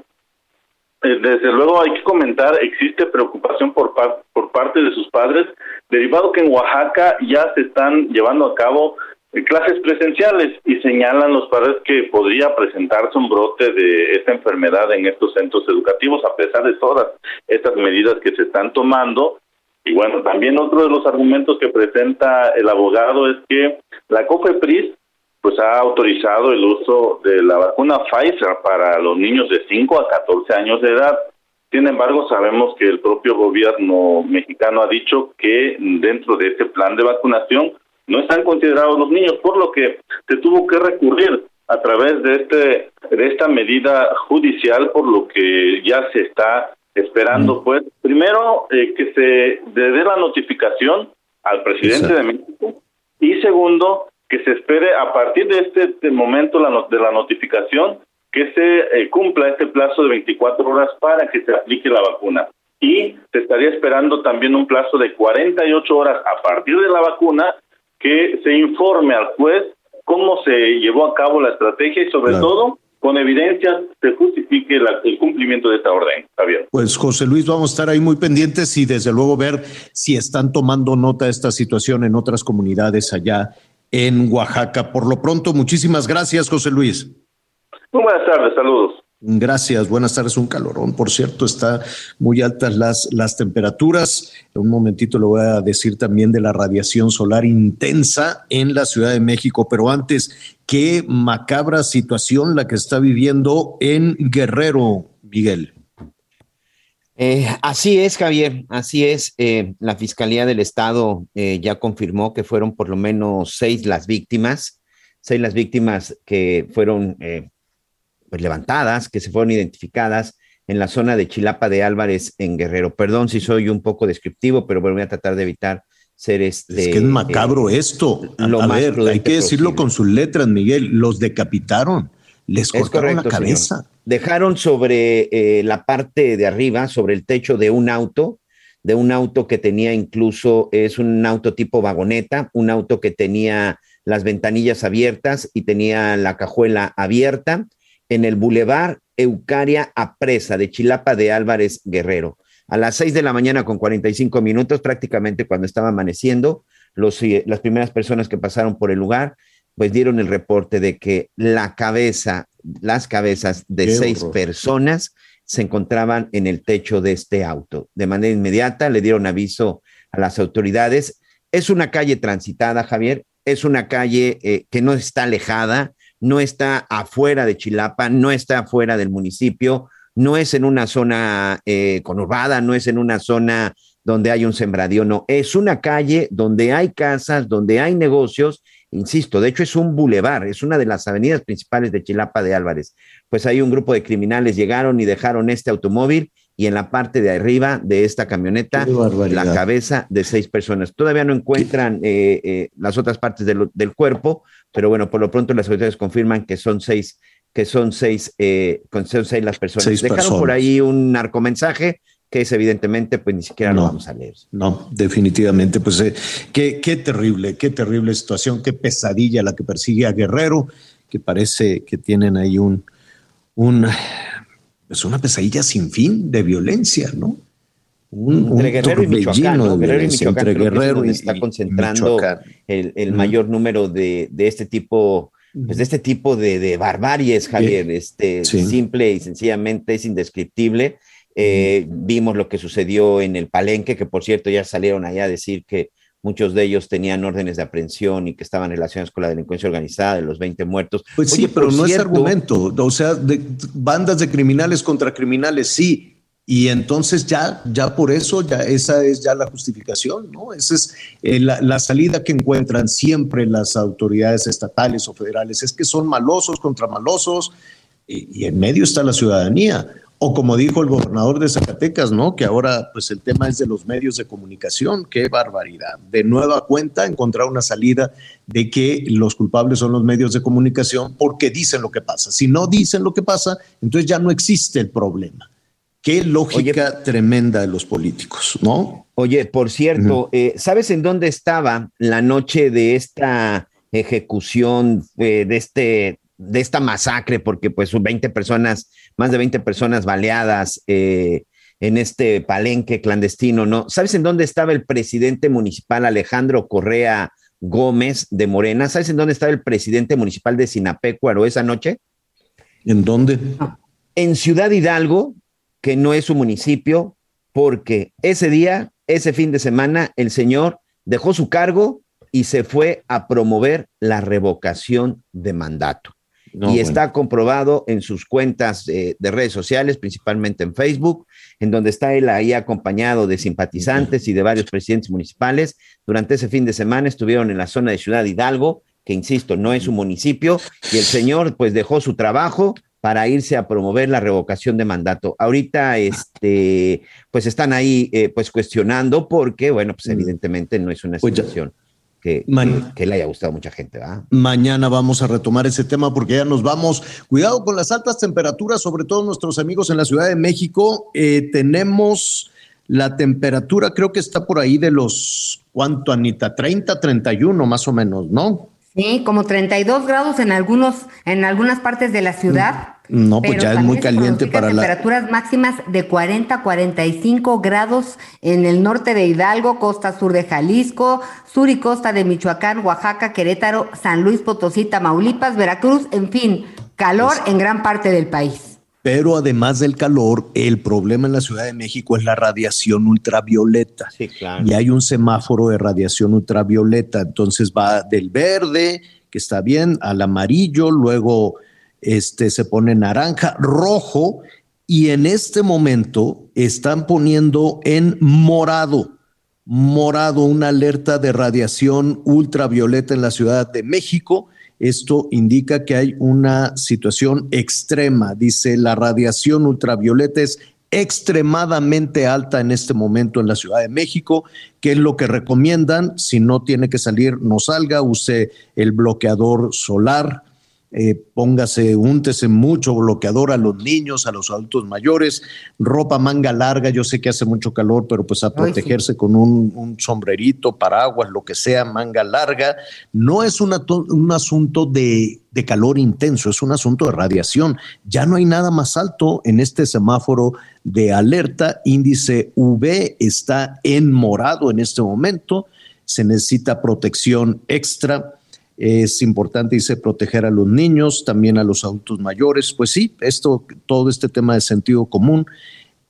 desde luego hay que comentar, existe preocupación por, por parte de sus padres, derivado que en Oaxaca ya se están llevando a cabo eh, clases presenciales y señalan los padres que podría presentarse un brote de esta enfermedad en estos centros educativos a pesar de todas estas medidas que se están tomando y bueno, también otro de los argumentos que presenta el abogado es que la COFEPRIS pues ha autorizado el uso de la vacuna Pfizer para los niños de 5 a 14 años de edad. Sin embargo, sabemos que el propio gobierno mexicano ha dicho que dentro de este plan de vacunación no están considerados los niños, por lo que se tuvo que recurrir a través de este de esta medida judicial, por lo que ya se está esperando, pues, primero eh, que se dé la notificación al presidente de México y segundo, que se espere a partir de este momento la de la notificación que se eh, cumpla este plazo de 24 horas para que se aplique la vacuna. Y se estaría esperando también un plazo de 48 horas a partir de la vacuna que se informe al juez cómo se llevó a cabo la estrategia y sobre todo con evidencia se justifique el cumplimiento de esta orden, Javier. Pues José Luis, vamos a estar ahí muy pendientes y desde luego ver si están tomando nota de esta situación en otras comunidades allá en Oaxaca. Por lo pronto, muchísimas gracias, José Luis. Muy buenas tardes, saludos. Gracias, buenas tardes. Un calorón, por cierto, está muy altas las, las temperaturas. En un momentito le voy a decir también de la radiación solar intensa en la Ciudad de México, pero antes, qué macabra situación la que está viviendo en Guerrero, Miguel. Eh, así es, Javier, así es. Eh, la Fiscalía del Estado eh, ya confirmó que fueron por lo menos seis las víctimas, seis las víctimas que fueron pues, levantadas, que se fueron identificadas en la zona de Chilapa de Álvarez en Guerrero. Perdón si soy un poco descriptivo, pero voy a tratar de evitar ser este. Es que es macabro eh, esto. A, ver, hay que decirlo con sus letras, Miguel. Los decapitaron, les cortaron la cabeza. Dejaron sobre eh, la parte de arriba, sobre el techo de un auto, de un auto que tenía incluso, es un auto tipo vagoneta, un auto que tenía las ventanillas abiertas y tenía la cajuela abierta en el Boulevard Eucaria Apresa de Chilapa de Álvarez Guerrero. A las 6 de la mañana con 45 minutos, prácticamente cuando estaba amaneciendo, los, eh, las primeras personas que pasaron por el lugar, pues dieron el reporte de que la cabeza, las cabezas de Qué seis horror. personas se encontraban en el techo de este auto. De manera inmediata le dieron aviso a las autoridades. Es una calle transitada, Javier, es una calle eh, que no está alejada, no está afuera de Chilapa, no está afuera del municipio, no es en una zona eh, conurbada, no es en una zona donde hay un sembradío, no, es una calle donde hay casas, donde hay negocios, insisto, de hecho es un bulevar, es una de las avenidas principales de Chilapa de Álvarez. Pues ahí un grupo de criminales llegaron y dejaron este automóvil y en la parte de arriba de esta camioneta la cabeza de seis personas. Todavía no encuentran eh, eh, las otras partes del, del cuerpo, pero bueno, por lo pronto las autoridades confirman que son seis, que son seis, eh, con- son seis las personas. Seis Dejaron por ahí un narcomensaje que es evidentemente, pues ni siquiera lo No. vamos a leer. No, definitivamente, pues eh, qué, qué terrible, qué terrible situación, qué pesadilla la que persigue a Guerrero, que parece que tienen ahí un, un pues una pesadilla sin fin de violencia, ¿no? Un, Entre un Guerrero y Michoacán, ¿no? Guerrero y Michoacán entre creo que es Guerrero donde está concentrando el, el mayor número de, de este tipo, pues de este tipo de, de barbaries, Javier. Este Sí. simple y sencillamente es indescriptible. Eh, vimos lo que sucedió en el Palenque, que por cierto ya salieron allá a decir que muchos de ellos tenían órdenes de aprehensión y que estaban relacionados con la delincuencia organizada, de los 20 muertos. Pues Oye, sí, pero no es cierto, argumento. O sea, de, bandas de criminales contra criminales, sí. Y entonces ya, ya por eso, ya esa es ya la justificación, ¿no? Esa es eh, la, salida que encuentran siempre las autoridades estatales o federales, es que son malosos contra malosos y en medio está la ciudadanía. O como dijo el gobernador de Zacatecas, ¿no? Que ahora pues el tema es de los medios de comunicación. Qué barbaridad. De nueva cuenta encontrar una salida de que los culpables son los medios de comunicación porque dicen lo que pasa. Si no dicen lo que pasa, entonces ya no existe el problema. Qué lógica tremenda de los políticos, ¿no? Oye, por cierto, eh, ¿sabes en dónde estaba la noche de esta ejecución, eh, de, este, de esta masacre? Porque pues 20 personas, más de 20 personas baleadas eh, en este palenque clandestino, ¿no? ¿Sabes en dónde estaba el presidente municipal Alejandro Correa Gómez de Morena? ¿Sabes en dónde estaba el presidente municipal de Sinapecuaro esa noche? ¿En dónde? En Ciudad Hidalgo, que no es su municipio, porque ese día, ese fin de semana, el señor dejó su cargo y se fue a promover la revocación de mandato. No, y bueno. está comprobado en sus cuentas eh, de redes sociales, principalmente en Facebook, en donde está él ahí acompañado de simpatizantes y de varios presidentes municipales. Durante ese fin de semana estuvieron en la zona de Ciudad Hidalgo, que insisto, no es su municipio, y el señor pues dejó su trabajo para irse a promover la revocación de mandato. Ahorita, este, pues están ahí, eh, pues cuestionando porque, bueno, pues evidentemente no es una Pues situación que, Man- que, que le haya gustado a mucha gente, ¿verdad? Mañana vamos a retomar ese tema porque ya nos vamos. Cuidado con las altas temperaturas, sobre todo nuestros amigos en la Ciudad de México. Eh, tenemos la temperatura, creo que está por ahí de los, ¿cuánto, Anita? 30, 31 más o menos, ¿no? Sí, como 32 grados en algunos, en algunas partes de la ciudad. No, pues ya es muy caliente para la... temperaturas máximas de 40 a 45 grados en el norte de Hidalgo, costa sur de Jalisco, sur y costa de Michoacán, Oaxaca, Querétaro, San Luis Potosí, Tamaulipas, Veracruz, en fin, calor en gran parte del país. Pero además del calor, el problema en la Ciudad de México es la radiación ultravioleta. Sí, claro. Y hay un semáforo de radiación ultravioleta. Entonces va del verde, que está bien, al amarillo, luego este, se pone naranja, rojo, y en este momento están poniendo en morado, morado una alerta de radiación ultravioleta en la Ciudad de México. Esto indica que hay una situación extrema. Dice, la radiación ultravioleta es extremadamente alta en este momento en la Ciudad de México, que es lo que recomiendan. Si no tiene que salir, no salga, use el bloqueador solar eh, póngase, úntese mucho bloqueador a los niños, a los adultos mayores, ropa manga larga, yo sé que hace mucho calor, pero pues a protegerse con un, un sombrerito, paraguas, lo que sea, manga larga. No es un asunto de, de calor intenso, es un asunto de radiación. Ya no hay nada más alto en este semáforo de alerta. Índice V está en morado en este momento. Se necesita protección extra. Es importante, dice, proteger a los niños, también a los adultos mayores. Pues sí, esto, todo este tema de sentido común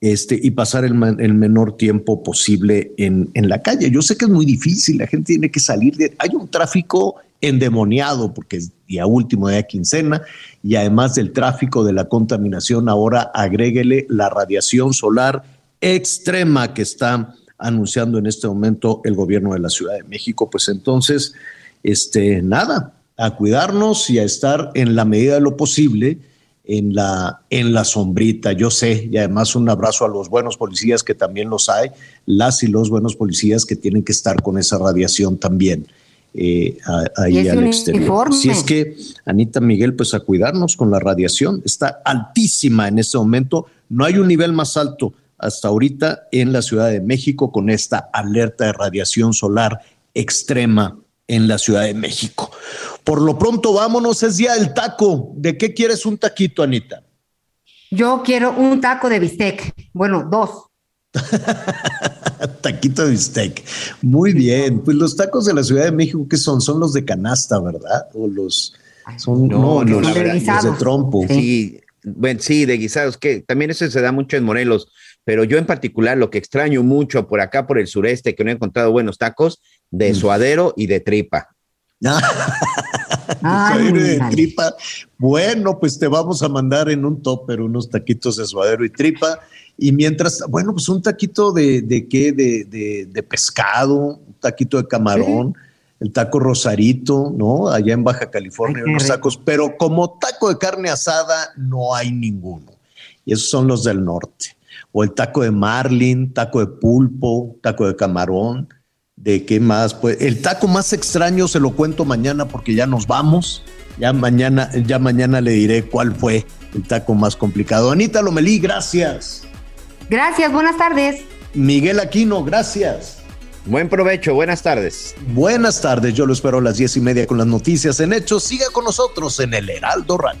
este, y pasar el, el menor tiempo posible en, en la calle. Yo sé que es muy difícil, la gente tiene que salir de... Hay un tráfico endemoniado porque es día último, día quincena, y además del tráfico de la contaminación, ahora agréguele la radiación solar extrema que está anunciando en este momento el gobierno de la Ciudad de México. Pues entonces, este, nada, a cuidarnos y a estar en la medida de lo posible en la, en la sombrita, yo sé, y además un abrazo a los buenos policías que también los hay, las y los buenos policías que tienen que estar con esa radiación también eh, a- ahí al exterior. Si es que, Anita Miguel, pues a cuidarnos con la radiación, está altísima en este momento, no hay un nivel más alto hasta ahorita en la Ciudad de México con esta alerta de radiación solar extrema en la Ciudad de México. Por lo pronto, vámonos, es día del taco. ¿De qué quieres un taquito, Anita? Yo quiero un taco de bistec. Bueno, dos. Taquito de bistec. Muy bien. Pues los tacos de la Ciudad de México, ¿qué son? Son los de canasta, ¿verdad? O los. Son no, los, los de trompo. Sí, bueno, sí, de guisados, que también eso se da mucho en Morelos, pero yo en particular lo que extraño mucho por acá, por el sureste, que no he encontrado buenos tacos, de suadero y de tripa. Suadero de tripa. Bueno, pues te vamos a mandar en un topper unos taquitos de suadero y tripa. Y mientras, bueno, pues un taquito de, de qué, de, de- de pescado, un taquito de camarón, el taco rosarito, ¿no? Allá en Baja California, unos tacos, pero como taco de carne asada no hay ninguno. Y esos son los del norte. O el taco de marlin, taco de pulpo, taco de camarón. ¿De qué más? Pues el taco más extraño se lo cuento mañana porque ya nos vamos. Ya mañana, ya mañana le diré cuál fue el taco más complicado. Anita Lomelí, gracias. Gracias, buenas tardes. Miguel Aquino, gracias. Buen provecho, buenas tardes. Buenas tardes, yo lo espero a las diez y media con las noticias en Hechos. Siga con nosotros en el Heraldo Radio.